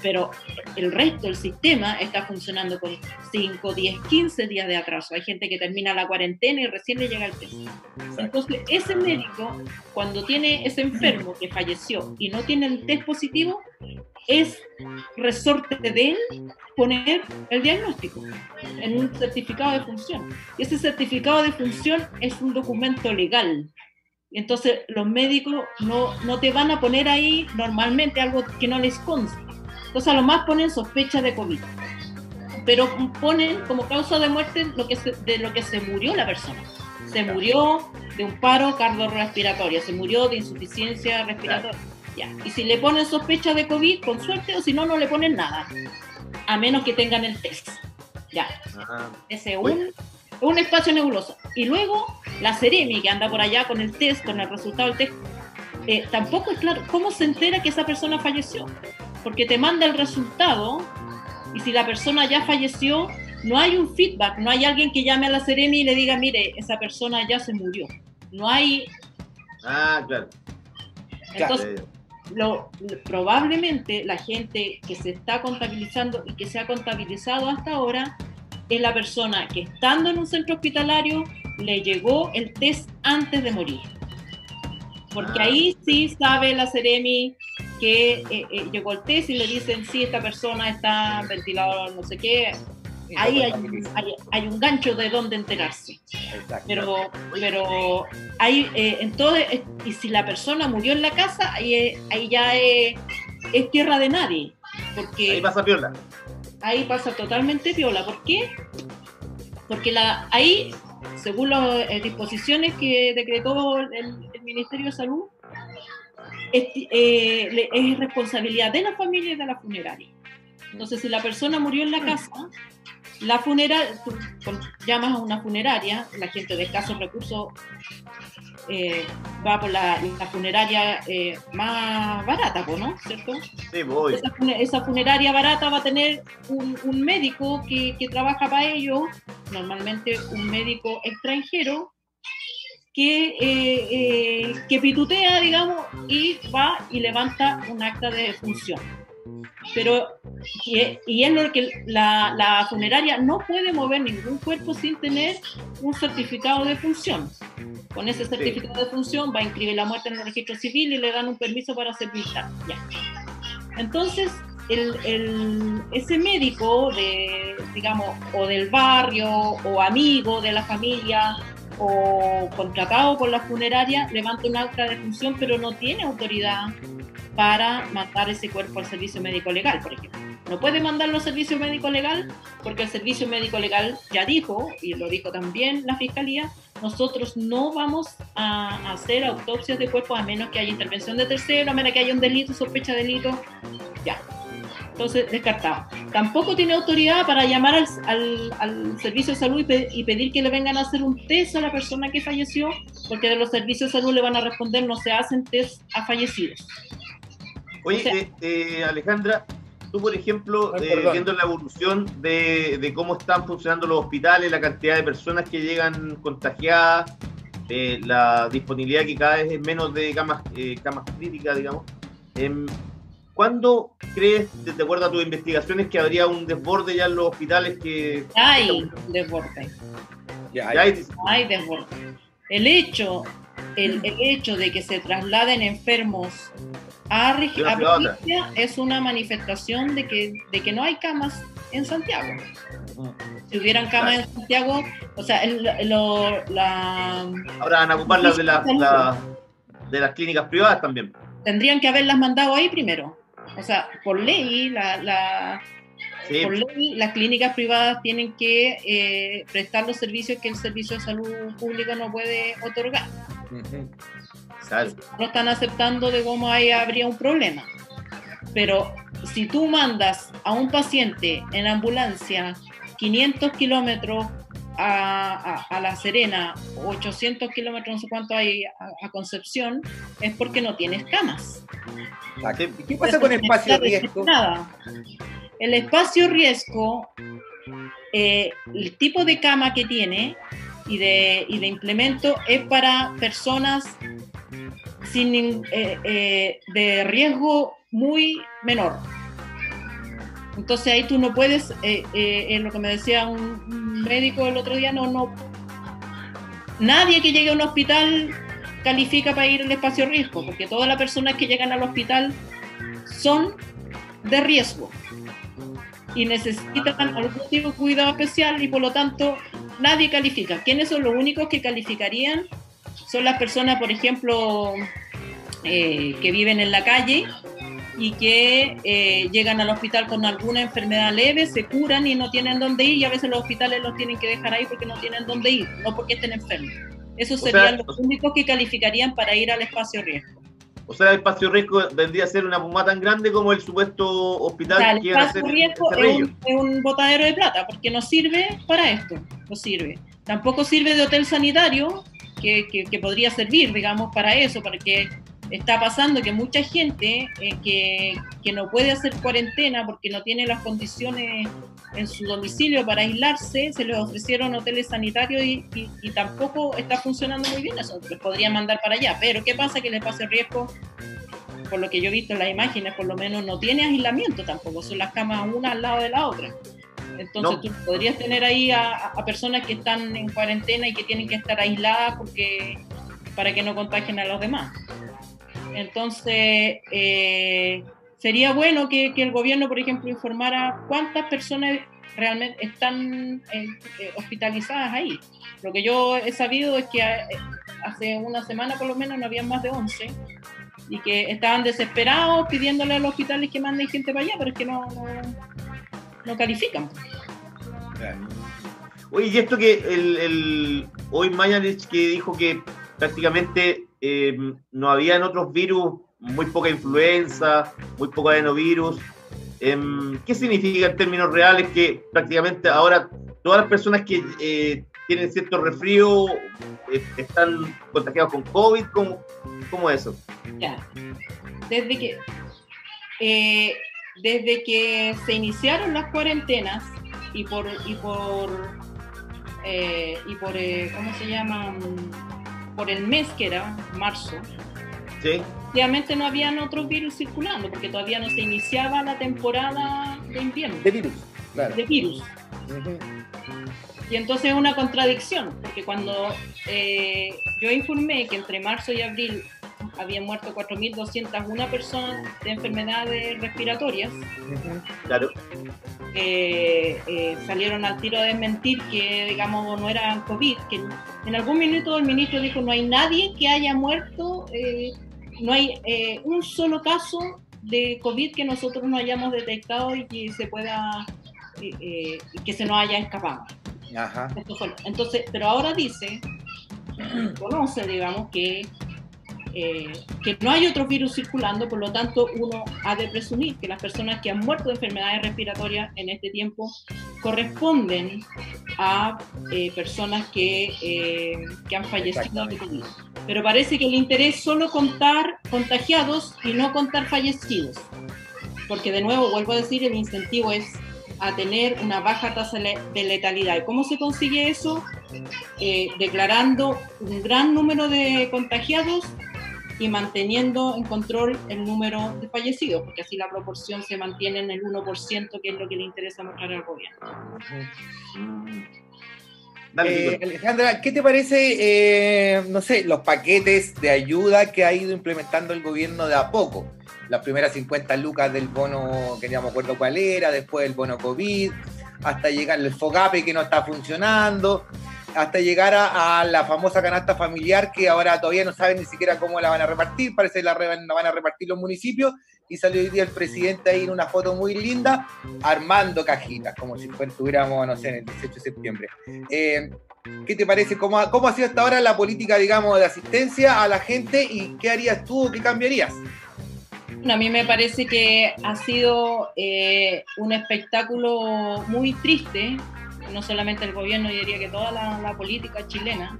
Pero el resto del sistema está funcionando con 5, 10, 15 días de atraso. Hay gente que termina la cuarentena y recién le llega el test. Entonces, ese médico, cuando tiene ese enfermo que falleció y no tiene el test positivo, es resorte de él poner el diagnóstico en un certificado de función. Y ese certificado de función es un documento legal. Entonces, los médicos no, no te van a poner ahí normalmente algo que no les consta. Entonces, a lo más ponen sospecha de COVID. Pero ponen como causa de muerte lo que se- de lo que se murió la persona. Se murió de un paro cardiorrespiratorio, se murió de insuficiencia respiratoria. Ya. Y si le ponen sospecha de COVID, con suerte, o si no, no le ponen nada. A menos que tengan el test. Ya. Ese es un, un espacio nebuloso. Y luego la Ceremi, que anda por allá con el test, con el resultado del test, eh, tampoco es claro cómo se entera que esa persona falleció. Porque te manda el resultado y si la persona ya falleció, no hay un feedback, no hay alguien que llame a la Ceremi y le diga, mire, esa persona ya se murió. No hay Ah, claro. entonces, lo, lo- probablemente la gente que se está contabilizando y que se ha contabilizado hasta ahora es la persona que estando en un centro hospitalario le llegó el test antes de morir. Porque Ah. ahí sí sabe la Ceremi que eh, eh, llegó el test y le dicen, sí, esta persona está en ventilador, no sé qué. Ahí hay, hay- hay un gancho de dónde enterarse. Pero, pero hay, eh, entonces, eh, y si la persona murió en la casa, ahí, ahí ya es, es tierra de nadie. Porque Ahí pasa piola. ahí pasa totalmente piola. ¿Por qué? Porque la, ahí, según las eh, disposiciones que decretó el, el Ministerio de Salud, es, eh, es responsabilidad de la familia y de la funeraria. Entonces, si la persona murió en la casa, la funeraria, tú llamas a una funeraria, la gente de escasos recursos eh, va por la, la funeraria eh, más barata, ¿no? ¿Cierto? Sí, voy. esa, fune- esa funeraria barata va a tener un, un médico que, que trabaja para ello normalmente un médico extranjero que, eh, eh, que pitutea, digamos, y va y levanta un acta de defunción. Pero, y, y es lo que la, la funeraria no puede mover ningún cuerpo sin tener un certificado de función. Con ese certificado de función va a inscribir la muerte en el registro civil y le dan un permiso para. Ya. Entonces, el, el- ese médico de, digamos, o del barrio, o amigo de la familia, o contratado por la funeraria, levanta un acta de función, pero no tiene autoridad para mandar ese cuerpo al servicio médico legal, por ejemplo. No puede mandarlo al servicio médico legal porque el servicio médico legal ya dijo, y lo dijo también la fiscalía, nosotros no vamos a hacer autopsias de cuerpos a menos que haya intervención de tercero, a menos que haya un delito, sospecha de delito, ya. Entonces, descartado. Tampoco tiene autoridad para llamar al, al- al servicio de salud y, pe- y pedir que le vengan a hacer un test a la persona que falleció, porque de los servicios de salud le van a responder no se hacen test a fallecidos. Oye, O sea- eh, eh, Alejandra, tú, por ejemplo, Ay, eh, viendo la evolución de, de cómo están funcionando los hospitales, la cantidad de personas que llegan contagiadas, eh, la disponibilidad que cada vez es menos de camas, eh, camas críticas, digamos. ¿Cuándo crees, de acuerdo a tus investigaciones, que habría un desborde ya en los hospitales que... Hay desborde. Ya, Ya hay- hay desborde. El hecho, el, el hecho de que se trasladen enfermos a, a provincia es una manifestación de que, de que no hay camas en Santiago. Si hubieran camas en Santiago, o sea, el- lo- la, Ahora van a ocupar las de, las- la- de las clínicas privadas también. tendrían que haberlas mandado ahí primero. O sea, por ley, la, la- Sí, por ley, las clínicas privadas tienen que eh, prestar los servicios que el servicio de salud público no puede otorgar. Claro. no están aceptando de cómo ahí habría un problema. Pero si tú mandas a un paciente en ambulancia 500 kilómetros a, a- a La Serena, 800 kilómetros, no sé cuánto hay a, a Concepción, es porque no tienes camas. ¿Y qué pasa con espacio Está riesgo? desesperada. El espacio riesgo, eh, el tipo de cama que tiene y de, y de implemento es para personas sin, eh, eh, de riesgo muy menor. Entonces ahí tú no puedes, eh, eh, es lo que me decía un, un médico el otro día, no, no, nadie que llegue a un hospital califica para ir al espacio riesgo, porque todas las personas que llegan al hospital son de riesgo y necesitan algún tipo de cuidado especial y por lo tanto nadie califica. ¿Quiénes son los únicos que calificarían? Son las personas, por ejemplo, eh, que viven en la calle y que eh, llegan al hospital con alguna enfermedad leve, se curan y no tienen dónde ir y a veces los hospitales los tienen que dejar ahí porque no tienen dónde ir, no porque estén enfermos. Esos O sea, serían los únicos que calificarían para ir al espacio riesgo. O sea, el espacio riesgo vendría a ser una puma tan grande como el supuesto hospital O sea, el que hacer espacio en riesgo es un, es un botadero de plata, porque no sirve para esto, no sirve. Tampoco sirve de hotel sanitario, que, que- que podría servir, digamos, para eso, porque está pasando que mucha gente eh, que, que no puede hacer cuarentena porque no tiene las condiciones en su domicilio para aislarse, se les ofrecieron hoteles sanitarios y, y- y tampoco está funcionando muy bien eso, les podría mandar para allá. Pero ¿qué pasa? Que el espacio riesgo por lo que yo he visto en las imágenes, por lo menos no tiene aislamiento tampoco, son las camas una al lado de la otra. Entonces No. tú podrías tener ahí a, a personas que están en cuarentena y que tienen que estar aisladas porque para que no contagien a los demás. Entonces, eh, sería bueno que, el gobierno, por ejemplo, informara cuántas personas realmente están eh, eh, hospitalizadas ahí. Lo que yo he sabido es que eh, hace una semana por lo menos no habían más de 11 y que estaban desesperados pidiéndole a los hospitales que manden gente para allá, pero es que no, no, califican. Oye, y esto que el, el- hoy Mañalich que dijo que prácticamente eh, no habían otros virus, muy poca influenza, muy poco adenovirus. em, ¿Qué significa en términos reales que prácticamente ahora todas las personas que eh, tienen cierto resfrío eh, están contagiados con COVID? ¿Cómo, cómo es eso? Ya. Desde que, eh, desde que se iniciaron las cuarentenas y por, y por eh, y por, eh, ¿cómo se llama? Por el mes que era, marzo, Sí. obviamente no habían otros virus circulando, porque todavía no se iniciaba la temporada de invierno, De virus, claro. de virus. Y entonces es una contradicción, porque cuando eh, yo informé que entre marzo y abril habían muerto 4.201 personas de enfermedades respiratorias. Claro. eh, eh, salieron al tiro a desmentir que, digamos, no era COVID, que en algún minuto el ministro dijo no hay nadie que haya muerto, no hay un solo caso de COVID que nosotros no hayamos detectado y que se pueda, que se nos haya escapado. Ajá. Esto Entonces, pero ahora dice, conoce, digamos, que, eh, que no hay otros virus circulando, por lo tanto, uno ha de presumir que las personas que han muerto de enfermedades respiratorias en este tiempo corresponden a eh, personas que, eh, que han fallecido de COVID. Pero parece que el interés solo contar contagiados y no contar fallecidos. Porque de nuevo, vuelvo a decir, el incentivo es a tener una baja tasa de letalidad. ¿Y cómo se consigue eso? Eh, declarando un gran número de contagiados y manteniendo en control el número de fallecidos, porque así la proporción se mantiene en el 1%, que es lo que le interesa mostrar al gobierno. Dale, Eh. Alejandra, ¿qué te parece, eh, no sé, los paquetes de ayuda que ha ido implementando el gobierno de a poco? Las primeras 50 lucas del bono, que ya me acuerdo cuál era, después el bono COVID, hasta llegar el FOGAPE que no está funcionando, hasta llegar a, la famosa canasta familiar que ahora todavía no saben ni siquiera cómo la van a repartir, parece que la, van a repartir los municipios, y salió hoy día el presidente ahí en una foto muy linda, armando cajitas, como si estuviéramos, no sé, en el 18 de septiembre. Eh, ¿Qué te parece? ¿Cómo ha, ¿Cómo ha sido hasta ahora la política, digamos, de asistencia a la gente y qué harías tú o qué cambiarías? A mí me parece que ha sido eh, un espectáculo muy triste, no solamente el gobierno, yo diría que toda la, la política chilena,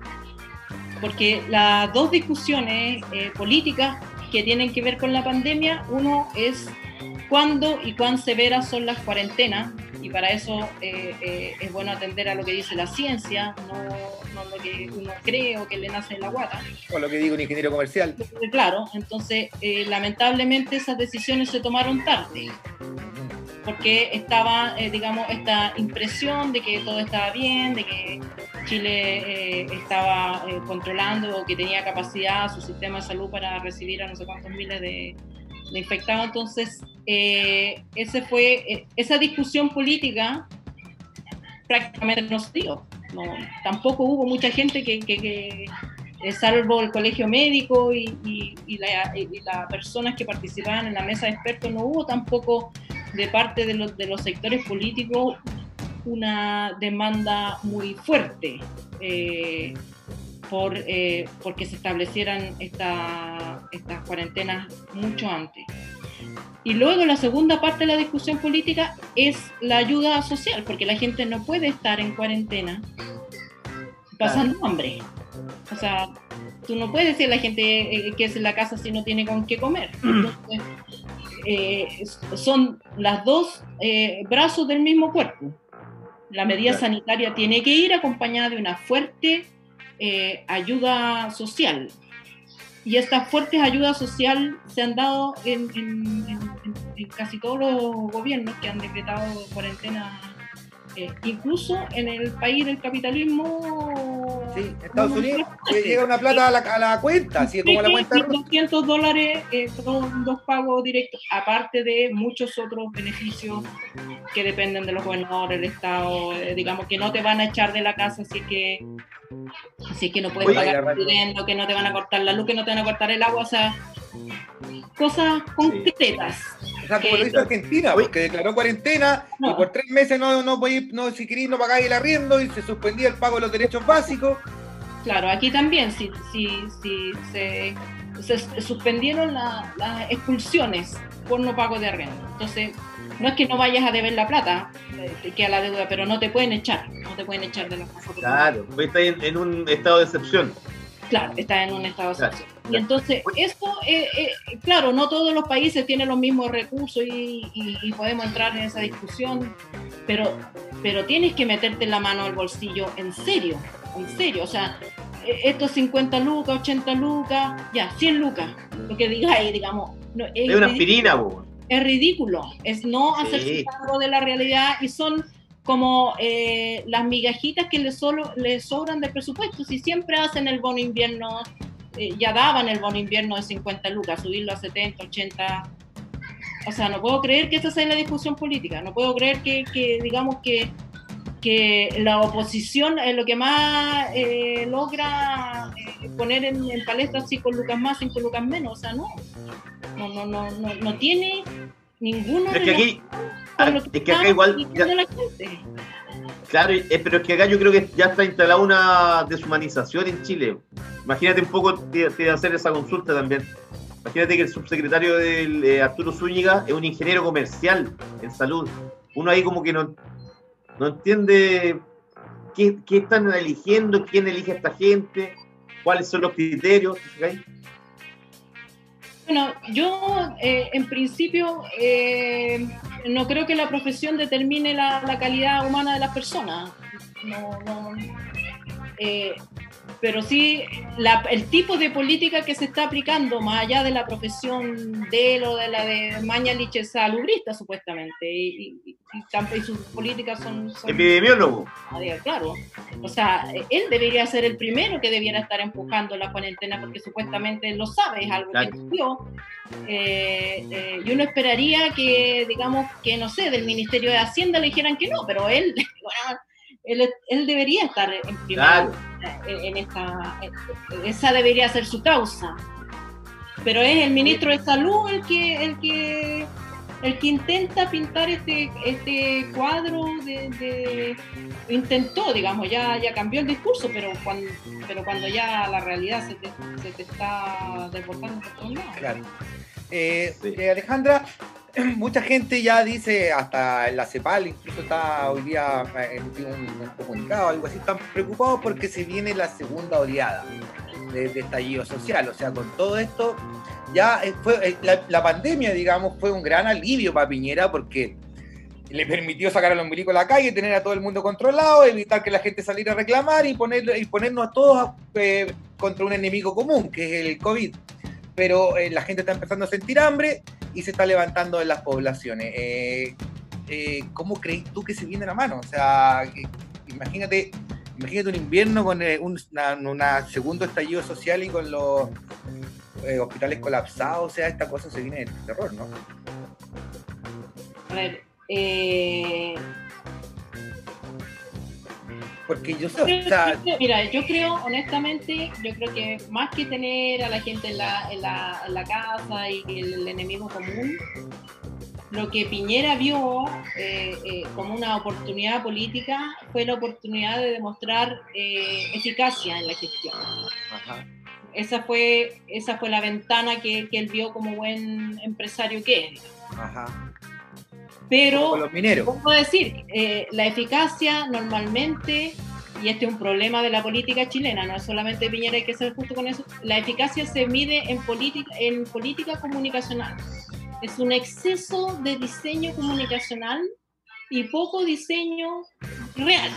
porque las dos discusiones eh, políticas que tienen que ver con la pandemia, uno es cuándo y cuán severas son las cuarentenas, y para eso eh, eh, es bueno atender a lo que dice la ciencia, no, no lo que uno cree o que le nace en la guata. O lo que digo un ingeniero comercial. Eh, Claro, entonces eh, lamentablemente esas decisiones se tomaron tarde, porque estaba, digamos, esta impresión de que todo estaba bien, de que Chile estaba controlando o que tenía capacidad su sistema de salud para recibir a no sé cuántos miles de, de infectados. Entonces, eh, ese fue, eh, esa discusión política prácticamente no se dio. No, tampoco hubo mucha gente que, que- que, eh, salvo el colegio médico y, y- y la- las personas que participaban en la mesa de expertos, no hubo tampoco de parte de los, de los sectores políticos una demanda muy fuerte eh, por eh, porque se establecieran esta- estas cuarentenas mucho antes. Y luego la segunda parte de la discusión política es la ayuda social, porque la gente no puede estar en cuarentena pasando hambre. O sea, tú no puedes decir a la gente eh, que es en la casa si no tiene con qué comer. Entonces, eh, son las dos eh, brazos del mismo cuerpo. La medida sanitaria tiene que ir acompañada de una fuerte eh, ayuda social. Y estas fuertes ayudas sociales se han dado en- en- en casi todos los gobiernos que han decretado cuarentena, eh, incluso en el país del capitalismo. Sí, Estados Unidos llega una plata a la, a la cuenta, así como la cuenta rusa. 200 dólares, eh, son dos pagos directos, aparte de muchos otros beneficios que dependen de los gobernadores, del Estado, eh, digamos que no te van a echar de la casa, así que así que no puedes Oye, pagar dividendo, que no te van a cortar la luz, que no te van a cortar el agua, o sea, cosas concretas. O sea, como lo hizo Argentina, porque declaró cuarentena y por tres meses no, no, podí- no si queréis no pagáis el arriendo y se suspendía el pago de los derechos básicos. Claro, aquí también si, si, si se, se suspendieron la- las expulsiones por no pago de arriendo. Entonces, no es que no vayas a deber la plata, te queda la deuda, pero no te pueden echar, no te pueden echar de la casa. Claro, pues está en, en un estado de excepción. Claro, está en un estado Claro, excepción. Y entonces, esto, eh, eh, claro, no todos los países tienen los mismos recursos y, y- y podemos entrar en esa discusión, pero pero tienes que meterte la mano al bolsillo en serio, en serio, o sea, eh, estos 50 lucas, 80 lucas, ya, 100 lucas, lo que digáis, digamos. No, Es una ridículo. aspirina, es ridículo, es no hacerse cargo de la realidad y son como eh, las migajitas que les, solo, les sobran de presupuesto. Si siempre hacen el bono invierno, eh, ya daban el bono invierno de 50 lucas, subirlo a 70, 80. O sea, no puedo creer que esta sea la discusión política, no puedo creer que, digamos que, que la oposición es lo que más eh, logra eh, poner en, en palestra 5 lucas más, 5 lucas menos, o sea, no, no, no, no, no, no tiene ninguna Es que aquí, con lo es que acá igual, ya- la gente. claro, eh, pero es que acá yo creo que ya está instalada una deshumanización en Chile. Imagínate un poco, a hacer esa consulta también. Imagínate que el subsecretario del eh, Arturo Zúñiga es un ingeniero comercial en salud. Uno ahí como que no, no entiende qué, qué están eligiendo, quién elige a esta gente, cuáles son los criterios. ¿sí? Bueno, yo eh, en principio eh, no creo que la profesión determine la, calidad humana de las personas. No, no, eh, pero sí la- el tipo de política que se está aplicando, más allá de la profesión de él o de la de Mañalich, es salubrista supuestamente, y, y- y y sus políticas son... son- Epidemiólogo. claro. O sea, él debería ser el primero que debiera estar empujando la cuarentena porque supuestamente él lo sabe, es algo que Claro. estudió. Eh, eh, y uno esperaría que, digamos, que no sé, del Ministerio de Hacienda le dijeran que no, pero él, bueno, él, él debería estar en primero en, en esta, en- esa debería ser su causa. Pero es el ministro de Salud el que, el que, el que intenta pintar este, este cuadro de, de- intentó, digamos, ya, ya cambió el discurso, pero cuando, pero cuando ya la realidad se te, se te está desbordando por todos lados. Claro. Eh, eh, Alejandra, mucha gente ya dice, hasta en la CEPAL incluso está hoy día eh, emitió un, un comunicado, algo así, están preocupados porque se viene la segunda oleada de, de estallido social. O sea, con todo esto, ya eh, fue, eh, la, la pandemia, digamos, fue un gran alivio para Piñera porque le permitió sacar al ombligo a la calle, tener a todo el mundo controlado, evitar que la gente saliera a reclamar y, poner, y ponernos a todos eh, contra un enemigo común, que es el COVID. Pero eh, la gente está empezando a sentir hambre y se está levantando en las poblaciones. Eh, eh, ¿Cómo crees tú que se viene la mano? O sea, que- imagínate, imagínate un invierno con eh, un segundo estallido social y con los eh, hospitales colapsados. O sea, esta cosa se viene de terror, ¿no? A ver, eh, Porque yo Creo o sea, que- mira, yo creo, honestamente, yo creo que más que tener a la gente en la, en la, en la casa y el, el enemigo común, lo que Piñera vio eh, eh, como una oportunidad política fue la oportunidad de demostrar eh, eficacia en la gestión. Esa fue, esa fue la ventana que, que él vio como buen empresario que es. ajá. Pero, Con los mineros. ¿cómo decir? Eh, la eficacia normalmente, y este es un problema de la política chilena, no es solamente Piñera, hay que ser justo con eso, la eficacia se mide en política, en política comunicacional. Es un exceso de diseño comunicacional y poco diseño real.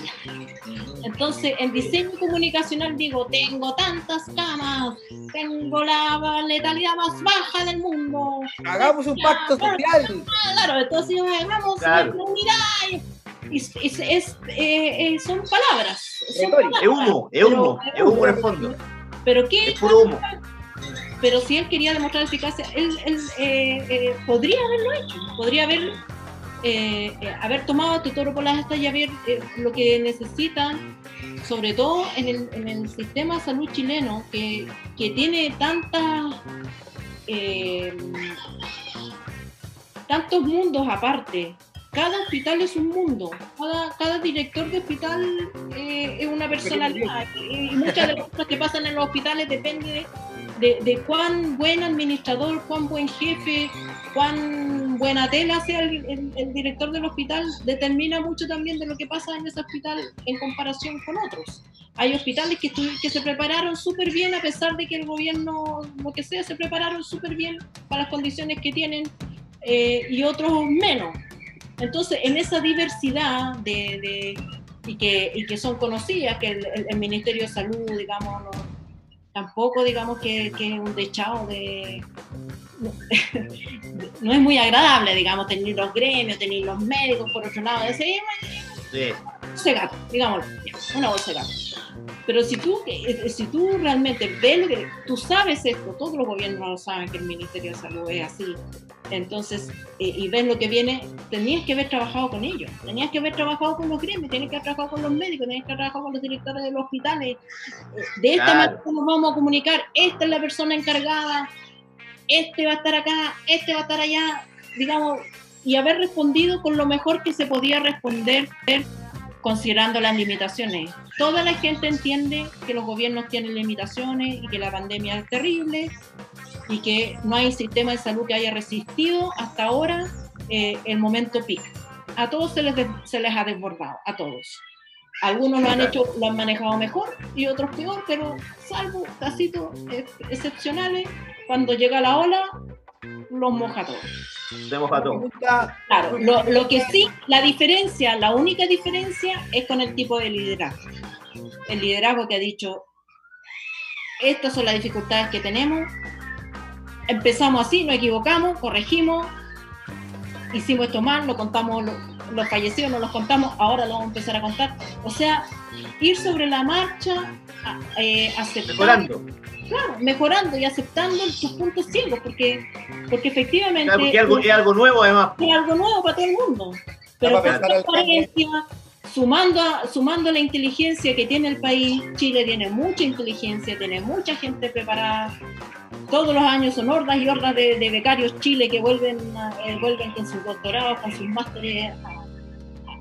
Entonces, en diseño comunicacional digo, tengo tantas camas, tengo la letalidad más baja del mundo. Hagamos un pacto social. Claro, entonces hagamos Claro. una unidad. Y, y- y- es, eh, eh, son palabras. son Retórica. Es humo, es humo, es humo en el fondo. Pero qué, Es puro humo. pero si él quería demostrar eficacia, él, él, eh, eh, podría haberlo hecho, podría haber, eh, eh, haber tomado este toro por las astas y haber eh, lo que necesitan, sobre todo en el, en el sistema de salud chileno, que, que tiene tantas, eh, tantos mundos aparte. Cada hospital es un mundo, cada, cada director de hospital eh, es una personalidad. y muchas de las cosas que pasan en los hospitales depende de, de, de cuán buen administrador, cuán buen jefe, cuán buena tela sea el, el- el director del hospital, determina mucho también de lo que pasa en ese hospital en comparación con otros. Hay hospitales que, que se prepararon súper bien a pesar de que el gobierno, lo que sea, se prepararon súper bien para las condiciones que tienen eh, y otros menos. Entonces, en esa diversidad de, de- y, que, y que son conocidas, que el- el Ministerio de Salud, digamos, no- tampoco digamos que, que es un dechado de... No es muy agradable, digamos, tener los gremios, tener los médicos, por otro lado, Sí. bolsa de gato, digámoslo, una bolsa de gato. Pero si tú, eh, si tú realmente ves tú sabes esto, todos los gobiernos lo saben que el Ministerio de Salud es así, entonces, eh, y ves lo que viene, tenías que haber trabajado con ellos, tenías que haber trabajado con los gremios, tenías que haber trabajado con los médicos, tenías que haber trabajado con los directores de los hospitales, Eh, de esta Claro. manera nos vamos a comunicar, esta es la persona encargada, este va a estar acá, este va a estar allá, digamos, y haber respondido con lo mejor que se podía responder considerando las limitaciones. Toda la gente entiende que los gobiernos tienen limitaciones y que la pandemia es terrible y que no hay sistema de salud que haya resistido hasta ahora eh, el momento pic. A todos se les, de- se les ha desbordado, a todos. Algunos lo han hecho, lo han manejado mejor y otros peor, pero salvo casitos excepcionales, cuando llega la ola, los moja a todos. Tenemos a todos. Claro, lo, lo que sí, la diferencia, la única diferencia es con el tipo de liderazgo. El liderazgo que ha dicho, estas son las dificultades que tenemos, empezamos así, nos equivocamos, corregimos, hicimos esto mal, lo contamos, lo- los fallecidos no los contamos, ahora lo vamos a empezar a contar. O sea, ir sobre la marcha, eh, aceptando, Mejorando. Claro, mejorando y aceptando tus puntos ciegos, porque, porque efectivamente Claro, porque es algo, es algo nuevo además. es algo nuevo para todo el mundo. Pero con transparencia, sumando, a- sumando la inteligencia que tiene el país, Chile tiene mucha inteligencia, tiene mucha gente preparada. Todos los años son hordas y hordas de, de becarios Chile que vuelven, a- eh, vuelven con sus doctorados, con sus másteres a,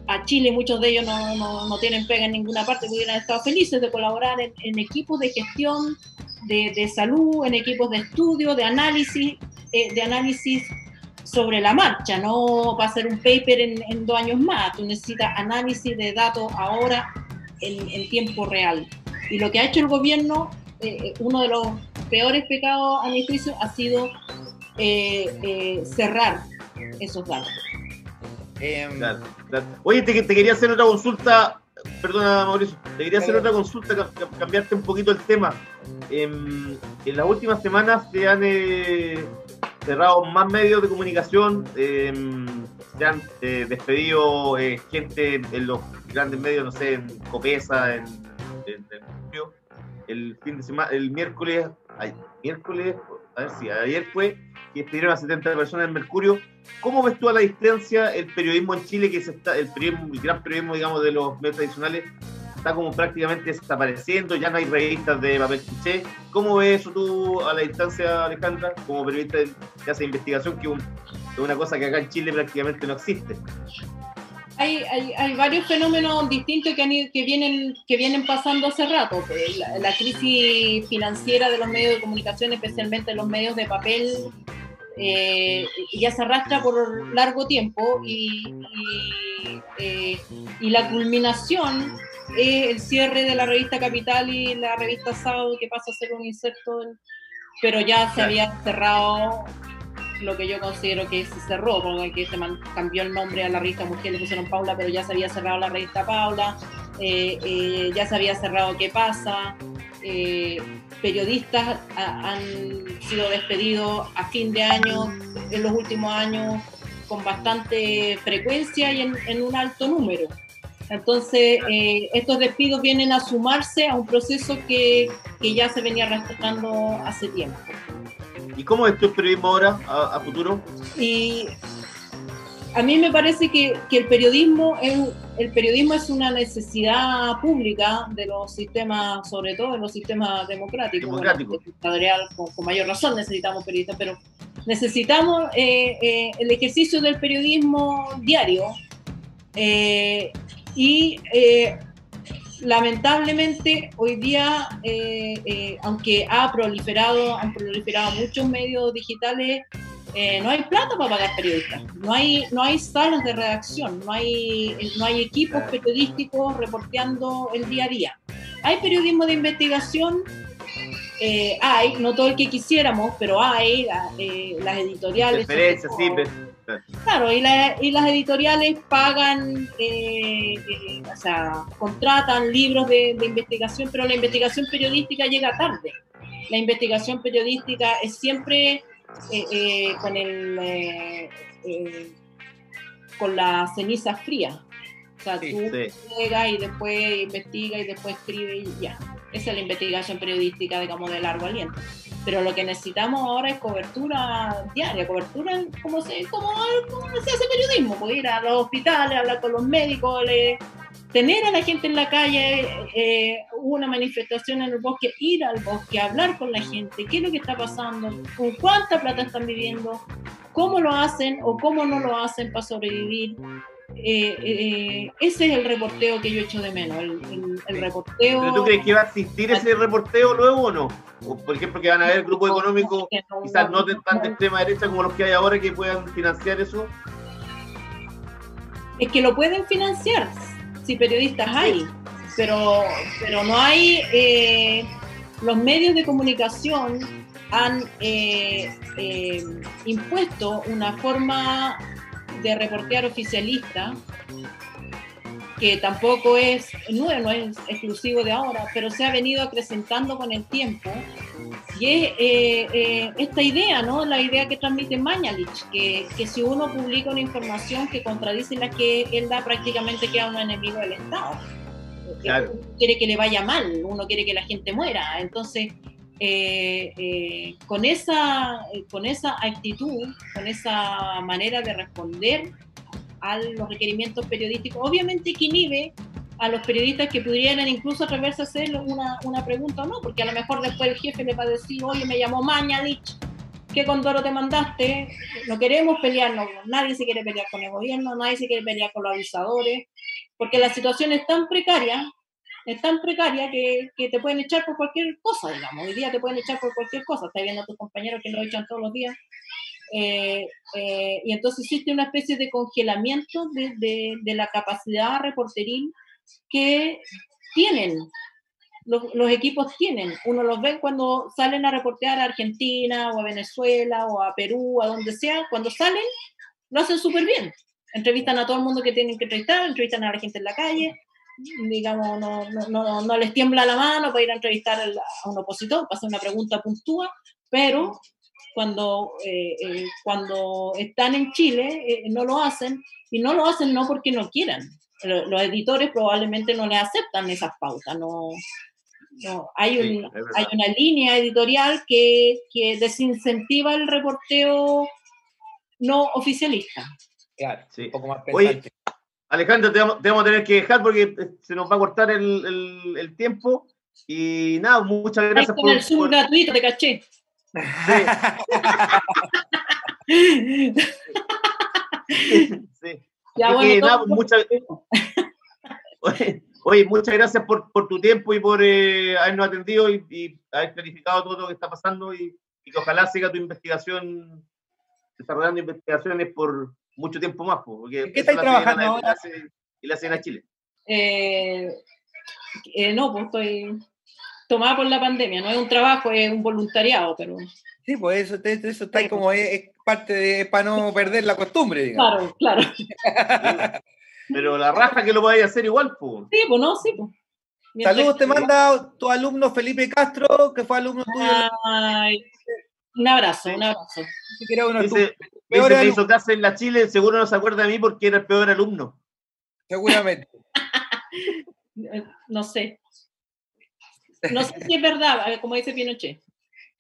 a Chile. Muchos de ellos no, no- no tienen pega en ninguna parte, porque hubieran estado felices de colaborar en, en equipos de gestión de, de salud, en equipos de estudio, de análisis, eh, de análisis sobre la marcha, no para hacer un paper en, en dos años más. Tú necesitas análisis de datos ahora en, en tiempo real. Y lo que ha hecho el gobierno, eh, eh, uno de los peores pecados a mi juicio, ha sido eh, eh, cerrar esos datos. Em, claro. Oye, te, te quería hacer otra consulta, perdona Mauricio, te quería hacer otra consulta, ca- ca- cambiarte un poquito el tema. Em, en las últimas semanas se han eh, cerrado más medios de comunicación, em, se han eh, despedido eh, gente en los grandes medios, no sé, en Copesa, en, en- en- el fin de semana, el miércoles, ay, miércoles, a ver si ayer fue, que despidieron a 70 personas en Mercurio. ¿Cómo ves tú a la distancia el periodismo en Chile, que se está, el, periodismo, el gran periodismo, digamos, de los medios tradicionales, está como prácticamente desapareciendo, ya no hay revistas de papel cliché? ¿Cómo ves eso tú a la distancia, Alejandra, como periodista que hace investigación, que es una cosa que acá en Chile prácticamente no existe? Hay, hay, hay varios fenómenos distintos que, han que, vienen, que vienen pasando hace rato. Pues, La, la crisis financiera de los medios de comunicación, especialmente los medios de papel, eh, ya se arrastra por largo tiempo y, y, eh, y la culminación es el cierre de la revista Capital y la revista Sábado, que pasa a ser un inserto, pero ya se había cerrado lo que yo considero que se cerró, porque se cambió el nombre a la revista Mujer, le pusieron Paula, pero ya se había cerrado la revista Paula, eh, eh, ya se había cerrado ¿Qué pasa? Eh, periodistas ha- han sido despedidos a fin de año, en los últimos años, con bastante frecuencia y en, en un alto número. Entonces, estos despidos vienen a sumarse a un proceso que, que ya se venía arrastrando hace tiempo. ¿Y cómo tú el periodismo ahora, a, a futuro? Y a mí me parece que, que el periodismo es el periodismo es una necesidad pública de los sistemas, sobre todo de los sistemas democráticos. Democrático. Bueno, dictatorial, con, con mayor razón necesitamos periodistas, pero necesitamos eh, eh, el ejercicio del periodismo diario eh, y lamentablemente hoy día, aunque ha proliferado, han proliferado muchos medios digitales, eh, no hay plata para pagar periodistas, no hay, no hay salas de redacción, no hay, no hay equipos periodísticos reporteando el día a día. Hay periodismo de investigación, eh, hay, no todo el que quisiéramos, pero hay, eh, las editoriales. Referencias, sí, Claro, y, la- y las editoriales pagan, o sea, contratan libros de, de investigación, pero la investigación periodística llega tarde. La investigación periodística es siempre eh, eh, con el eh, eh, con las cenizas frías. O sea, Sí, tú sí. llegas y después investigas y después escribes y ya. Esa es la investigación periodística, digamos, de largo aliento. Pero lo que necesitamos ahora es cobertura diaria, cobertura como se, como, como se hace periodismo, pues ir a los hospitales, hablar con los médicos, le- tener a la gente en la calle, eh, una manifestación en el bosque, ir al bosque, hablar con la gente, qué es lo que está pasando, con cuánta plata están viviendo, cómo lo hacen o cómo no lo hacen para sobrevivir. Eh, eh, ese es el reporteo que yo echo de menos, el, el- el reporteo... ¿Pero tú crees que va a existir ese reporteo luego o no? O, por ejemplo, que van a haber grupos económicos, que no- quizás no de- tan de extrema derecha como los que hay ahora, que puedan financiar eso. es que lo pueden financiar si periodistas hay, pero, pero no hay, eh, los medios de comunicación han eh, eh, impuesto una forma de reportear oficialista que tampoco es nuevo, no es exclusivo de ahora, pero se ha venido acrecentando con el tiempo. Y es eh, eh, esta idea, ¿no? La idea que transmite Mañalich, que, que si uno publica una información que contradice la que él da, prácticamente queda un enemigo del Estado. Claro. Uno quiere que le vaya mal, uno quiere que la gente muera. Entonces, eh, con, esa, con esa actitud, con esa manera de responder a los requerimientos periodísticos, obviamente que inhibe a los periodistas que pudieran incluso atreverse a hacer una, una pregunta o no, porque a lo mejor después el jefe le va a decir, oye, me llamó Mañalich, ¿qué condoro te mandaste? No queremos pelear, no, nadie se quiere pelear con el gobierno, nadie se quiere pelear con los avisadores, porque la situación es tan precaria, es tan precaria que, que te pueden echar por cualquier cosa, digamos. Hoy día te pueden echar por cualquier cosa. Estás viendo a tus compañeros que lo echan todos los días. Eh, eh, y entonces existe una especie de congelamiento de, de- de la capacidad reporteril que tienen, los, equipos tienen. Uno los ve cuando salen a reportear a Argentina o a Venezuela o a Perú, a donde sea. Cuando salen, lo hacen súper bien. Entrevistan a todo el mundo que tienen que entrevistar, entrevistan a la gente en la calle, digamos, no, no, no, les tiembla la mano para ir a entrevistar a un opositor, para hacer una pregunta puntúa, pero cuando, eh, eh, cuando están en Chile eh, no lo hacen, y no lo hacen no porque no quieran. Lo- Los editores probablemente no les aceptan esas pautas, no, no, hay, un- hay una línea editorial que, que desincentiva el reporteo no oficialista. Claro, Sí. un poco más Oye, pensante. Alejandro, te vamos, te vamos a tener que dejar porque eh, se nos va a cortar el, el- el tiempo. Y nada, muchas gracias con por. el Zoom por- gratuito, te caché. sí. Ya, Así bueno, que, todo- nada, muchas, oye, oye, muchas gracias por, por tu tiempo y por eh, habernos atendido y, y haber clarificado todo lo que está pasando y, y que ojalá siga tu investigación, desarrollando investigaciones por mucho tiempo más. Porque ¿En qué estáis trabajando ahora? la hace- Y la hacen a Chile. Eh, eh, no, pues estoy tomada por la pandemia, no es un trabajo, es un voluntariado, pero Sí, pues eso, eso está ahí como es, es parte de para no perder la costumbre, digamos. claro, claro. Pero la raja que lo vaya a hacer igual, pues. Sí, pues no, sí, pues. Mientras Saludos te manda tu alumno Felipe Castro, que fue alumno tuyo. Ay, un abrazo, un abrazo. que era uno de tus Dice, dice peores que hizo clase en la Chile, seguro no se acuerda de mí porque era el peor alumno. seguramente. No sé. No sé si es verdad, como dice Pinochet.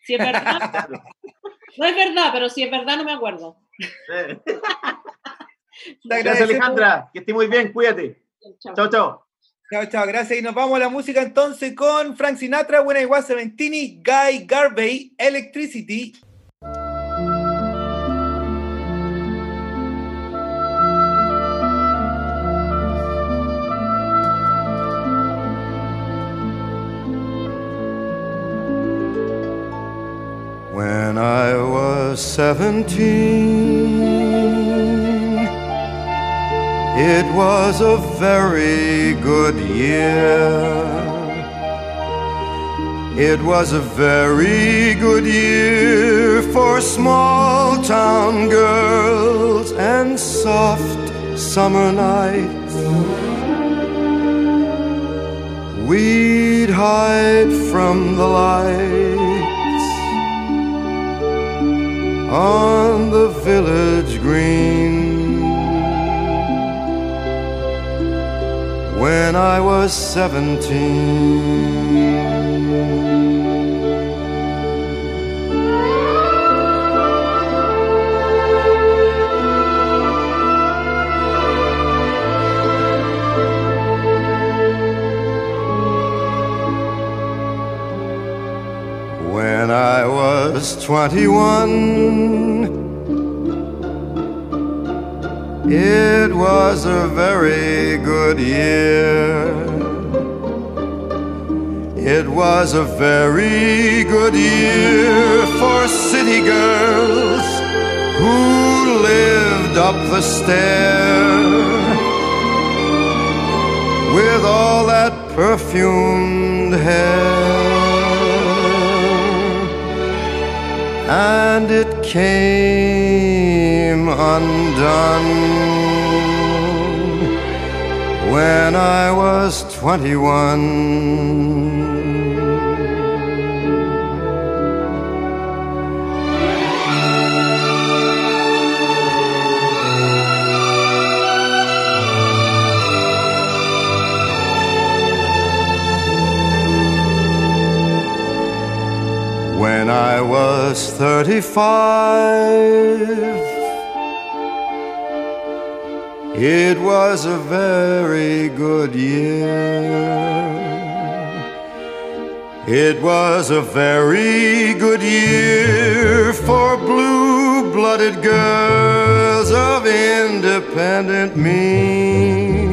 Si es verdad, no es verdad, pero si es verdad no me acuerdo. Gracias. Alejandra. Que esté muy bien, cuídate. Chao. Chao, chao. Chao, chao, gracias. Y nos vamos a la música entonces con Frank Sinatra, Buena Igual Seventini, Guy Garvey, Electricity. Seventeen, it was a very good year. It was a very good year for small town girls and soft summer nights. We'd hide from the lights on the village green. When I was seventeen. When I was 21, it was a very good year. It was a very good year for city girls who lived up the stair with all that perfumed hair. And it came undone when I was 21. When I was 35, it was a very good year. It was a very good year for blue blooded girls of independent means.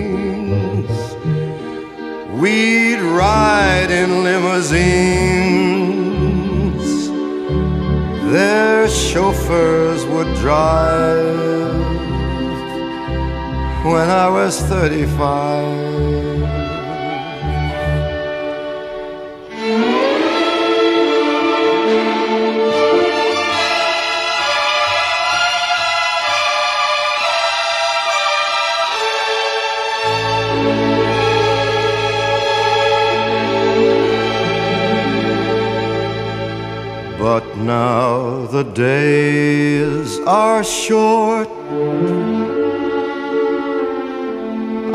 We'd ride in limousines their chauffeurs would drive when I was 35. Now the days are short.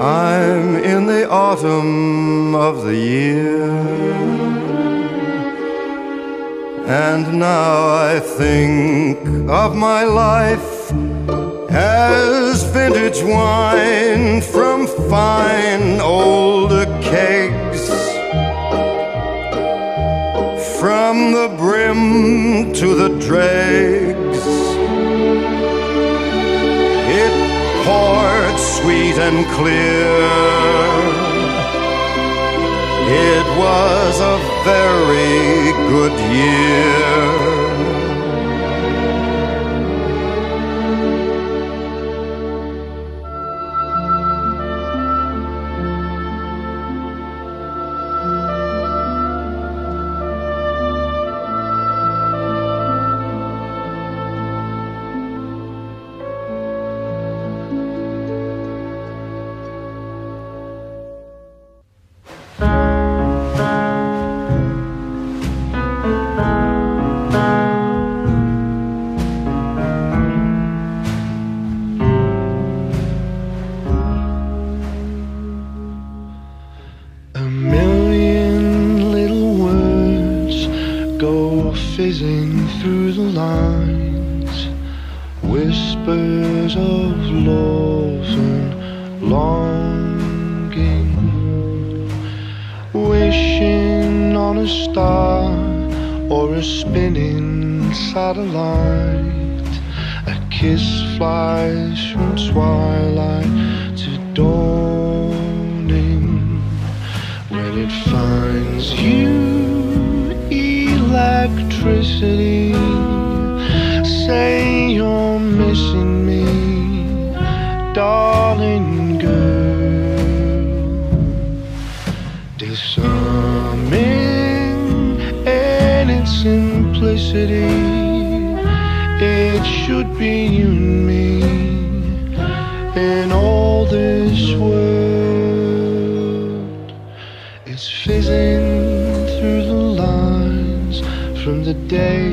I'm in the autumn of the year. And now I think of my life as vintage wine from fine old kegs. From the brim to the dregs, it poured sweet and clear. It was a very good year. Darling girl. Disarming in its simplicity. It should be you and me in all this world. It's fizzing through the lines from the day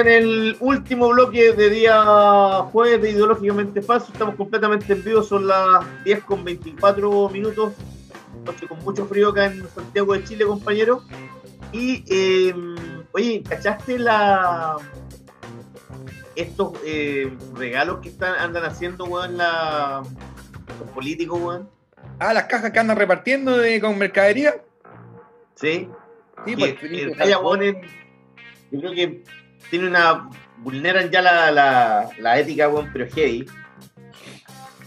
en el último bloque de día jueves de Ideológicamente Falso. Estamos completamente en vivo, son las 10 con 24 minutos. Noche con mucho frío acá en Santiago de Chile, compañero. Y, eh, oye, ¿cachaste la estos eh, regalos que están, andan haciendo, weón, la, los políticos, weón? Ah, las cajas que andan repartiendo de, con mercadería. Sí. Sí, que, pues, que talla yo creo que tiene una vulneran ya la, la, la ética, weón, pero heavy.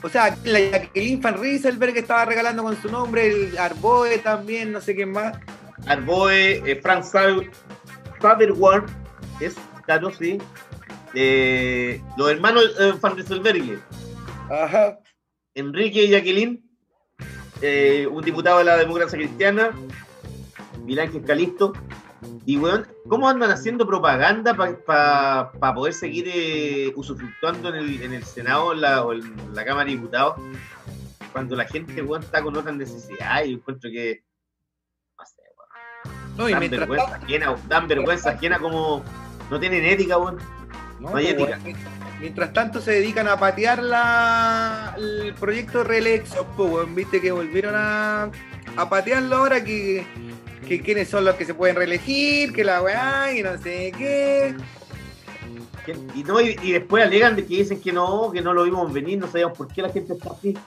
O sea, la Jacqueline Van Rieselberg estaba regalando con su nombre, el Arboe también, no sé quién más. Arboe, eh, Frank Saberward, es claro, sí. Eh, los hermanos eh, Van Rieselberg. Ajá. Enrique y Jacqueline, eh, un diputado de la democracia cristiana, Milán Calisto. Y, weón, ¿cómo andan haciendo propaganda para poder seguir eh, usufructuando en el, en el Senado la- o en la Cámara de Diputados? Cuando la gente, está con otras necesidades. Yo encuentro que. No sé, weón. No, y dan, mientras vergüenza tanto- ajena, dan vergüenza ajena como. No tienen ética, weón. No, hay pues, ética. Mientras tanto se dedican a patear la, el proyecto de reelección, pues, viste que volvieron a, a patearlo ahora que, que quiénes son los que se pueden reelegir, que la weá y no sé qué. Y, no, y, y después alegan de que dicen que no, que no lo vimos venir, no sabíamos por qué la gente está así.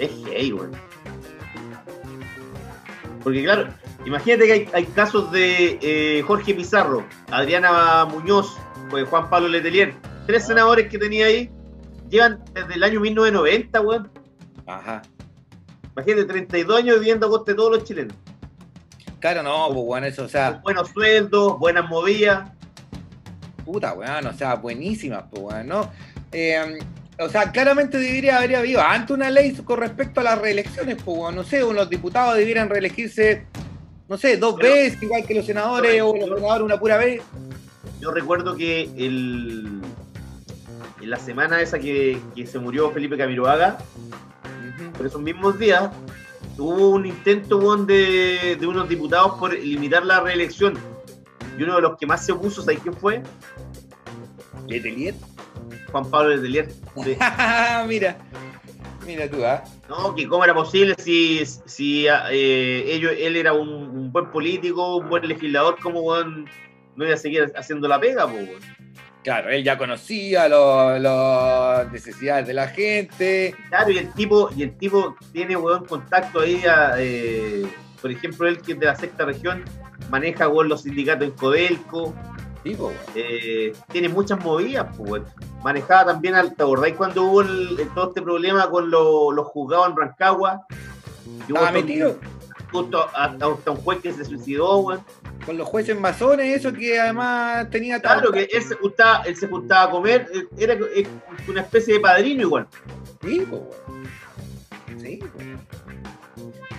Es gay, weón. Porque claro, imagínate que hay, hay casos de eh, Jorge Pizarro, Adriana Muñoz, pues Juan Pablo Letelier, tres senadores que tenía ahí, llevan desde el año 1990, weón. Ajá. Imagínate, 32 años viviendo a costa de todos los chilenos. Claro, no, pues bueno, eso, o sea, Buenos sueldos, buenas movidas. puta, weón, o sea, buenísimas, pues weón, ¿no? Eh, o sea, claramente debería haber habido antes una ley con respecto a las reelecciones, pues weón, no sé, los diputados debieran reelegirse, no sé, dos Pero- veces, igual que los senadores, o los senadores una pura vez. Yo recuerdo que el, en la semana esa que, que se murió Felipe Camiroaga, por esos mismos días, hubo un intento de, de unos diputados por limitar la reelección. Y uno de los que más se opuso, ¿sabes quién fue? Letelier. Juan Pablo Letelier. Sí. mira, mira tú, ¿ah? No, que cómo era posible si, si eh, ellos, él era un, un buen político, un buen legislador, cómo weón, no iba a seguir haciendo la pega, weón. Claro, él ya conocía las necesidades de la gente. Claro, y el tipo, y el tipo tiene weón contacto ahí a, eh, por ejemplo, él que es de la sexta región, maneja los sindicatos en Codelco, Tipo, eh, tiene muchas movidas, pues, manejaba también, al, ¿te acordáis cuando hubo el- todo este problema con lo- los juzgados en Rancagua? Estaba todo- metido Justo hasta, hasta un juez que se suicidó, weón. con los jueces masones, eso que además tenía Claro, que él se juntaba, él se juntaba a comer, era eh, una especie de padrino igual. Sí, weón. Sí.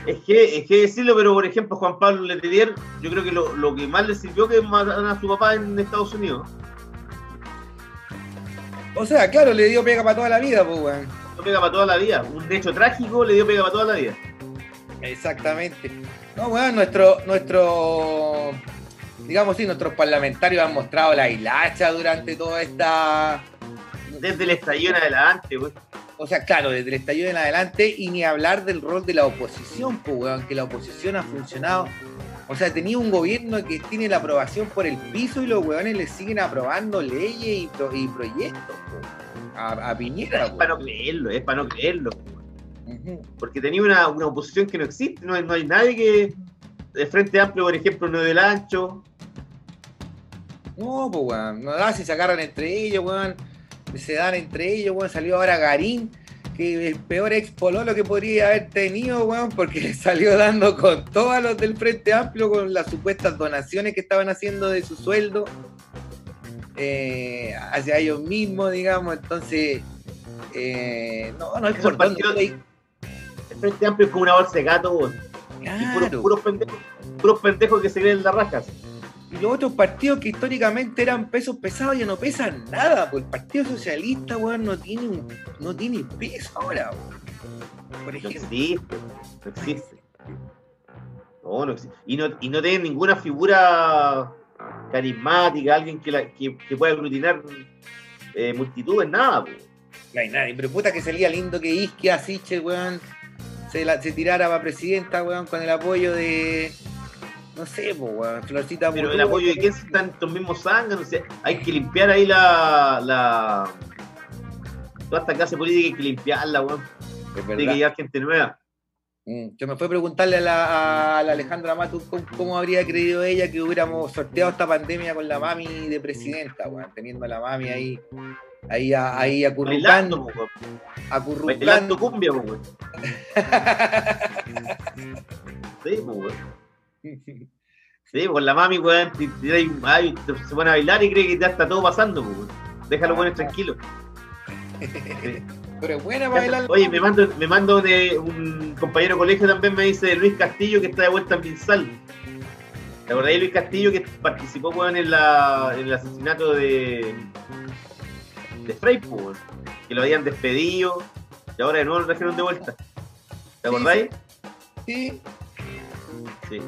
Es que, es que decirlo, pero por ejemplo, Juan Pablo Letelier, yo creo que lo, lo que más le sirvió que mataran a su papá en Estados Unidos. O sea, claro, le dio pega para toda la vida, pues, weón. Lo pega para toda la vida. Un hecho trágico le dio pega para toda la vida. Exactamente. No, weón, nuestro, nuestro, digamos sí, nuestros parlamentarios han mostrado la hilacha durante toda esta, Desde el estallido en adelante, güey. o sea, claro, desde el estallido en adelante y ni hablar del rol de la oposición, pues, weón, que la oposición ha funcionado. O sea, tenía un gobierno que tiene la aprobación por el piso y los weones le siguen aprobando leyes y, pro- y proyectos, pues, a, a Piñera, Es para no creerlo, es para no creerlo. Porque tenía una, una oposición que no existe, no hay, no hay nadie que. De Frente Amplio, por ejemplo, no del ancho. No, pues, weón. No da si se agarran entre ellos, weón. Se dan entre ellos, weón. Salió ahora Garín, que el peor ex pololo que podría haber tenido, weón, porque le salió dando con todos los del Frente Amplio con las supuestas donaciones que estaban haciendo de su sueldo eh, hacia ellos mismos, digamos. Entonces, eh, no, no es por partidos- El Frente Amplio es como una bolsa de gato. Y puros, pendejos, puros pendejos que se creen las rajas. Y los otros partidos que históricamente eran pesos pesados ya no pesan nada, pues el Partido Socialista, weón, no tiene, un- no tiene peso ahora, weón. Por No ejemplo. existe, no existe. No, no existe. Y no, y no tienen ninguna figura carismática, alguien que, la, que, que pueda aglutinar eh, multitudes, nada. po. No hay nadie, pero puta que sería lindo que Isquia Siche, weón, se, la- se tirara para presidenta, weón, con el apoyo de. No sé, pues, weón, Florcita Pero el apoyo de quién están estos mismos zánganos, o sea, hay que limpiar ahí la, la. Toda esta clase política hay que limpiarla, weón. Tiene que llegar gente nueva. Mm, Yo me fue a preguntarle a la, a la Alejandra Matu cómo, cómo habría creído ella que hubiéramos sorteado esta pandemia con la mami de presidenta, weón, teniendo a la mami ahí, ahí, a- ahí weón. acurrucando. Bailando cumbia, weón. Sí, weón. Sí, con la mami, weón, se van a bailar y cree que ya está todo pasando, weón. Déjalo, weón, tranquilo. Pero es buena para bailar. Oye, me mando, me mando de un compañero de colegio también me dice Luis Castillo que está de vuelta en Pinsal. ¿Te acordás de Luis Castillo que participó weón, en, la, en el asesinato de, de weón? que lo habían despedido y ahora de nuevo lo trajeron de vuelta? ¿Te acordáis? Sí. Sí.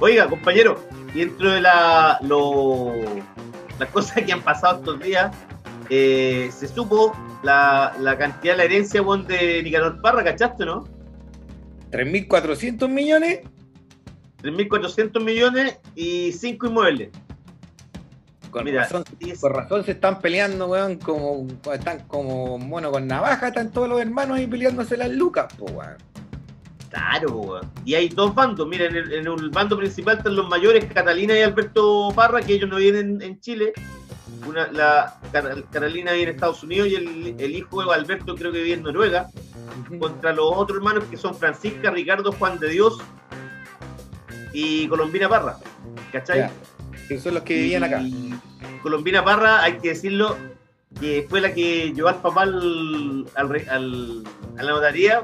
Oiga, compañero, y dentro de la, lo- las cosas que han pasado estos días, eh, se supo la, la cantidad de la herencia de Nicanor Parra, ¿cachaste, no? 3.400 millones. 3.400 millones y 5 inmuebles. Con, Mira, razón, con razón se están peleando, weón, como están como mono con navaja, están todos los hermanos ahí peleándose las lucas, po, weón. Claro, weón. Y hay dos bandos. Mira, en el, en el bando principal están los mayores, Catalina y Alberto Parra, que ellos no vienen en Chile. Una, la Catalina vive en Estados Unidos y el, el hijo de Alberto creo que vive en Noruega. Contra los otros hermanos que son Francisca, Ricardo, Juan de Dios y Colombina Parra. ¿Cachai? Ya, que son los que vivían acá. Colombina Parra, hay que decirlo, que fue la que llevó al papá al, al re- al- a la notaría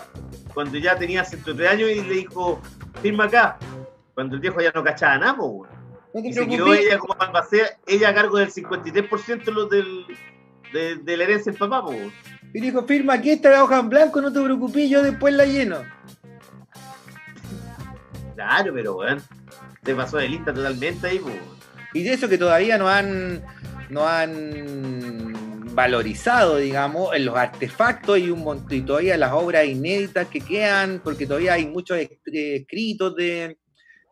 cuando ya tenía 103 años y le dijo, firma acá. Cuando el viejo ya no cachaba nada, weón. No te Y se quedó ella como albacea, ella a cargo del 53% de, los del, de, de la herencia del papá, po, weón. Y dijo, firma aquí esta hoja en blanco, no te preocupes, yo después la lleno. Claro, pero weón. Se pasó de lista totalmente ahí, pues. Y de eso que todavía no han, no han valorizado, digamos, en los artefactos y un montón, y todavía las obras inéditas que quedan, porque todavía hay muchos eh, escritos de,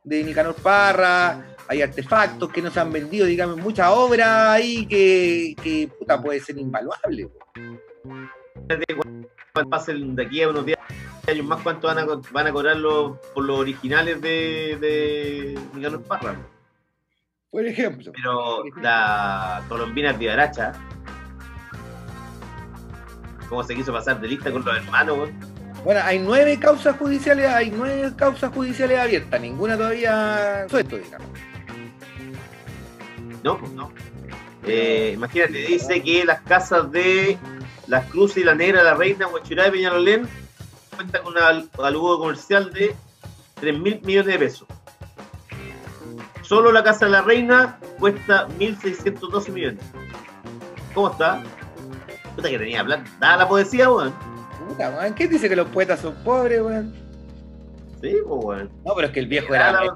de Nicanor Parra, hay artefactos que no se han vendido, digamos, muchas obras ahí que, que puta, puede ser invaluable. Pasen de aquí a unos 10 años más, ¿cuánto van a, van a cobrar por los originales de, de Nicanor Parra? Por ejemplo. Pero la colombina Vivaracha, ¿cómo se quiso pasar de lista con los hermanos? Bueno, hay nueve causas judiciales, hay nueve causas judiciales abiertas, ninguna todavía suelto, digamos. No, pues no. Eh, imagínate, dice que las casas de Las Cruces y la Negra, la Reina, Huachurá y Peñalolén cuentan con una aludo comercial de 3 mil millones de pesos. Solo la Casa de la Reina cuesta 1.612 millones. ¿Cómo está? Puta que tenía plata. Dada la poesía, weón. Puta, weón, ¿qué dice que los poetas son pobres, weón? Sí, pues, weón. No, pero es que el viejo era, la-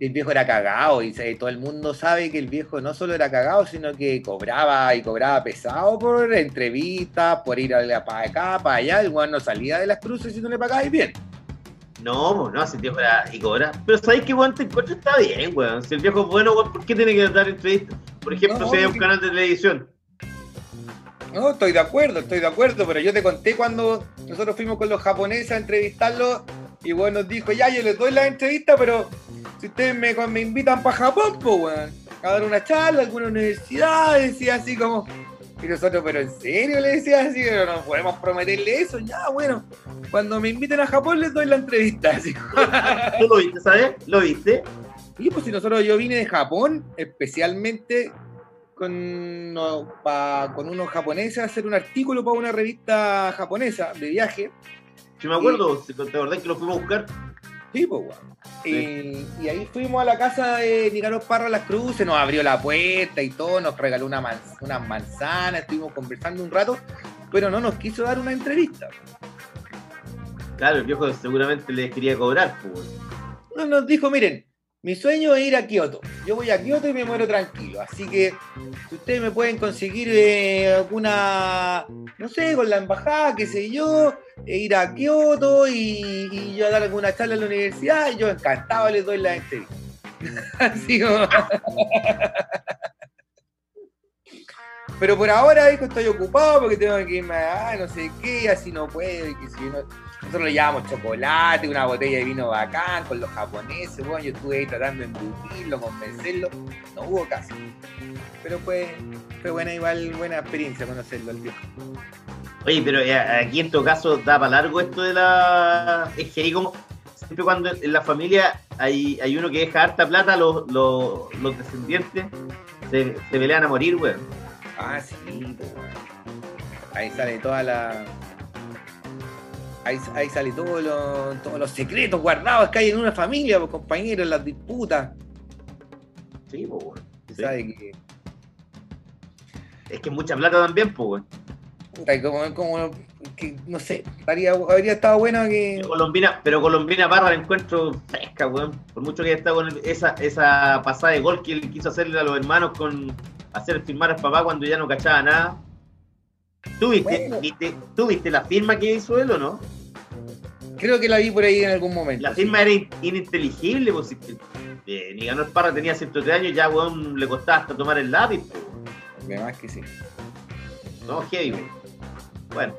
el viejo era cagado y todo el mundo sabe que el viejo no solo era cagado, sino que cobraba y cobraba pesado por entrevistas, por ir a para acá, para allá. El weón no salía de las cruces si no le pagabas bien. No, pues, no, ese tío era y cobra. Pero sabéis que weón te encuentro está bien, weón. Si el viejo es bueno, weón, ¿por qué tiene que dar entrevistas? Por ejemplo, No, si hay un canal de televisión. No, estoy de acuerdo, estoy de acuerdo, pero yo te conté cuando nosotros fuimos con los japoneses a entrevistarlos y weón nos dijo, ya, yo les doy la entrevista, pero si ustedes me, me invitan para Japón, pues weón, a dar una charla, a alguna universidad, decía así como... Y nosotros, pero en serio le decía así, pero no podemos prometerle eso, ya, bueno, cuando me inviten a Japón les doy la entrevista. Así. ¿Tú lo viste, sabes? ¿Lo viste? Y pues si nosotros, yo vine de Japón, especialmente con, no, pa- con unos japoneses a hacer un artículo para una revista japonesa de viaje. Si me acuerdo, si te acordás que lo fuimos a buscar. Sí, pues, weón. Y, y ahí fuimos a la casa de Nicanor Parra Las Cruces, nos abrió la puerta y todo, nos regaló una unas manzanas, estuvimos conversando un rato, pero no nos quiso dar una entrevista. Claro, el viejo seguramente les quería cobrar, pues, nos dijo, miren, mi sueño es ir a Kioto. Yo voy a Kioto y me muero tranquilo. Así que si ustedes me pueden conseguir eh, alguna, no sé, con la embajada, qué sé yo, e ir a Kioto y, y yo dar alguna charla en la universidad, yo encantado les doy la entrevista. Así como... Pero por ahora hijo, estoy ocupado porque tengo que irme a no sé qué, así no puedo. Y que si no- Nosotros le llevamos chocolate, una botella de vino bacán con los japoneses. Bueno, yo estuve ahí tratando de embutirlo, convencerlo. No hubo caso. Pero fue, fue buena, igual, buena experiencia conocerlo al viejo. Oye, pero eh, aquí en todo caso da para largo esto de la. Es que ahí como. Siempre cuando en la familia hay, hay uno que deja harta plata, los, los, los descendientes se, se pelean a morir, weón. Ah, sí, pues. Ahí sale toda la. Ahí, ahí sale todos los, todos los secretos guardados que hay en una familia, pues, compañeros, las disputas. Sí, pues, weón. Sabe que. Es que es mucha plata también, pues, como, como que, no sé, estaría, habría estado bueno que. Colombina, pero Colombina Parra la encuentro fresca, weón. Por mucho que haya estado con esa, esa pasada de gol que él quiso hacerle a los hermanos con hacer firmar al papá cuando ya no cachaba nada. ¿Tú viste, viste- ¿tú viste la firma que hizo él o no? Creo que la vi por ahí en algún momento. La firma era in- ininteligible, pues si eh, Nicanor Parra tenía 103 años, ya weón le costaba hasta tomar el lápiz, pues. Además que sí. No, heavy, weón. Bueno.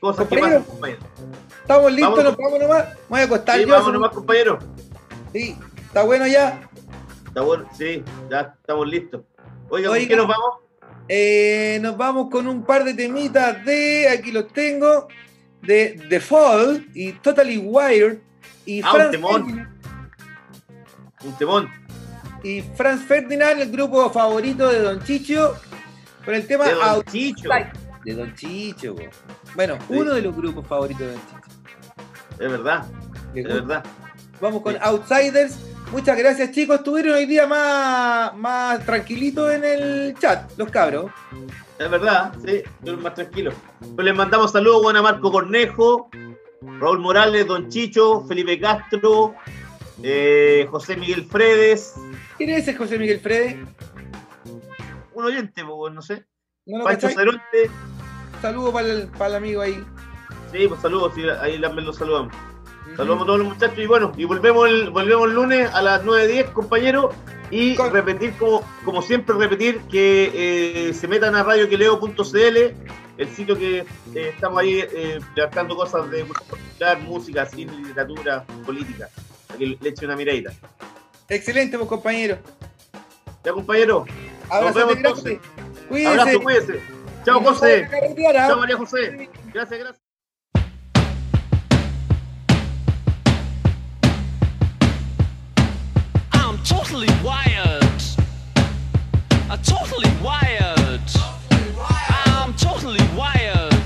Cosas que pasan, compañero. Estamos listos, Vamos. nos vamos nomás. Me voy a acostar Sí, yo. vamos nomás, compañero. Sí, está bueno ya. Está bueno, sí, ya estamos listos. Oiga, ¿con Oiga. qué nos vamos? Eh, nos vamos con un par de temitas de, aquí los tengo, de The Fall y Totally Wired y Ah, un temón. Ferdinand. Un temón. Y Franz Ferdinand, el grupo favorito de Don Chicho, con el tema De Don Outside. Chicho. De Don Chicho. Bueno, Sí. uno de los grupos favoritos de Don Chicho. Es verdad, es verdad. Vamos con Outsiders. Muchas gracias, chicos. Estuvieron hoy día más, más tranquilitos en el chat, los cabros. Es verdad, sí, yo más tranquilo. Pues les mandamos saludos bueno, a Marco Cornejo, Raúl Morales, Don Chicho, Felipe Castro, eh, José Miguel Fredes, ¿Quién es ese José Miguel Frede? un oyente, pues, no sé. ¿No Pancho? Ceronte, Saludos para el, para el amigo ahí. sí, pues saludos, sí, ahí también los saludamos. Saludamos a todos los muchachos y bueno, y volvemos el, volvemos el lunes a las 9.10, compañeros. Y repetir, como, como siempre, repetir que eh, se metan a radioqueleo.cl, el sitio que eh, estamos ahí eh, cosas de popular, música, cine, literatura, política. Que le eche una miradita. Excelente, pues, compañero. Ya, compañero. Nos Abrazo vemos grande. entonces. Cuídense. Abrazo, cuídense. Chao, José. Chao, María José. Gracias, gracias. Totally wired. I'm totally wired. I'm totally wired.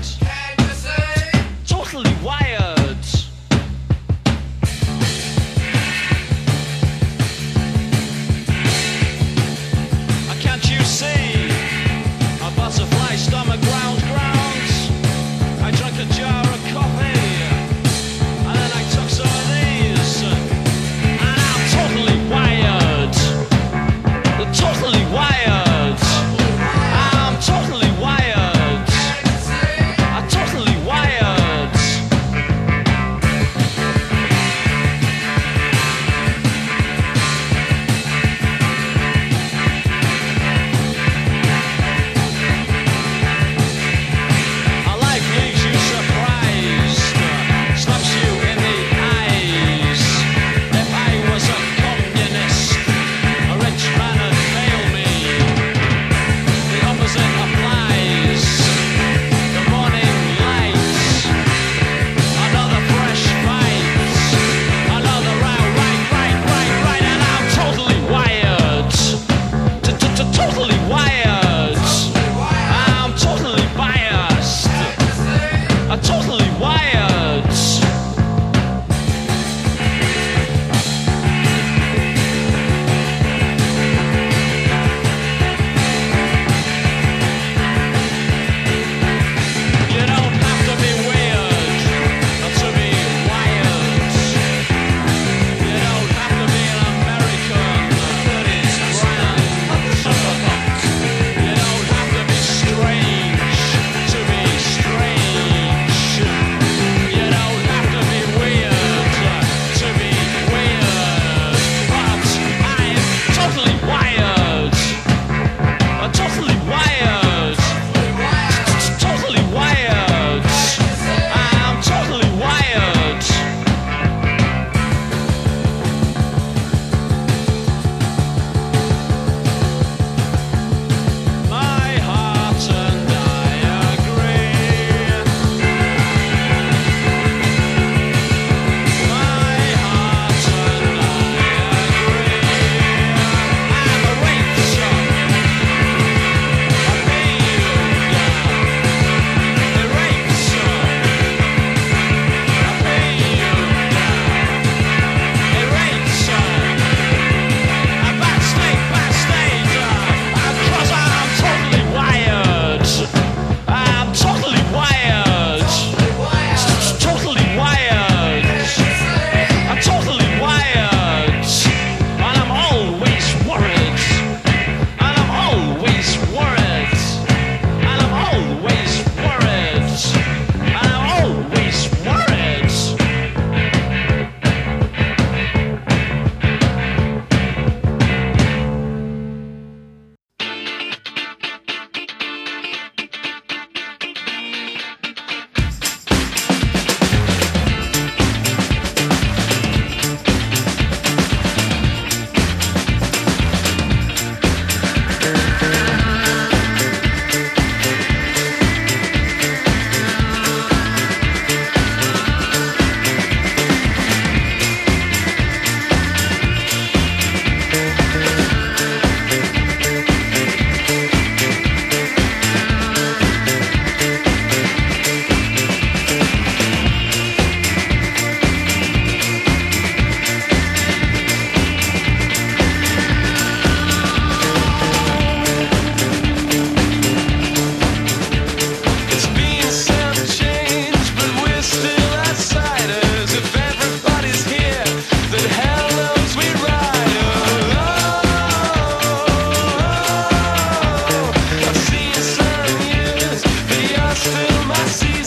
my seat.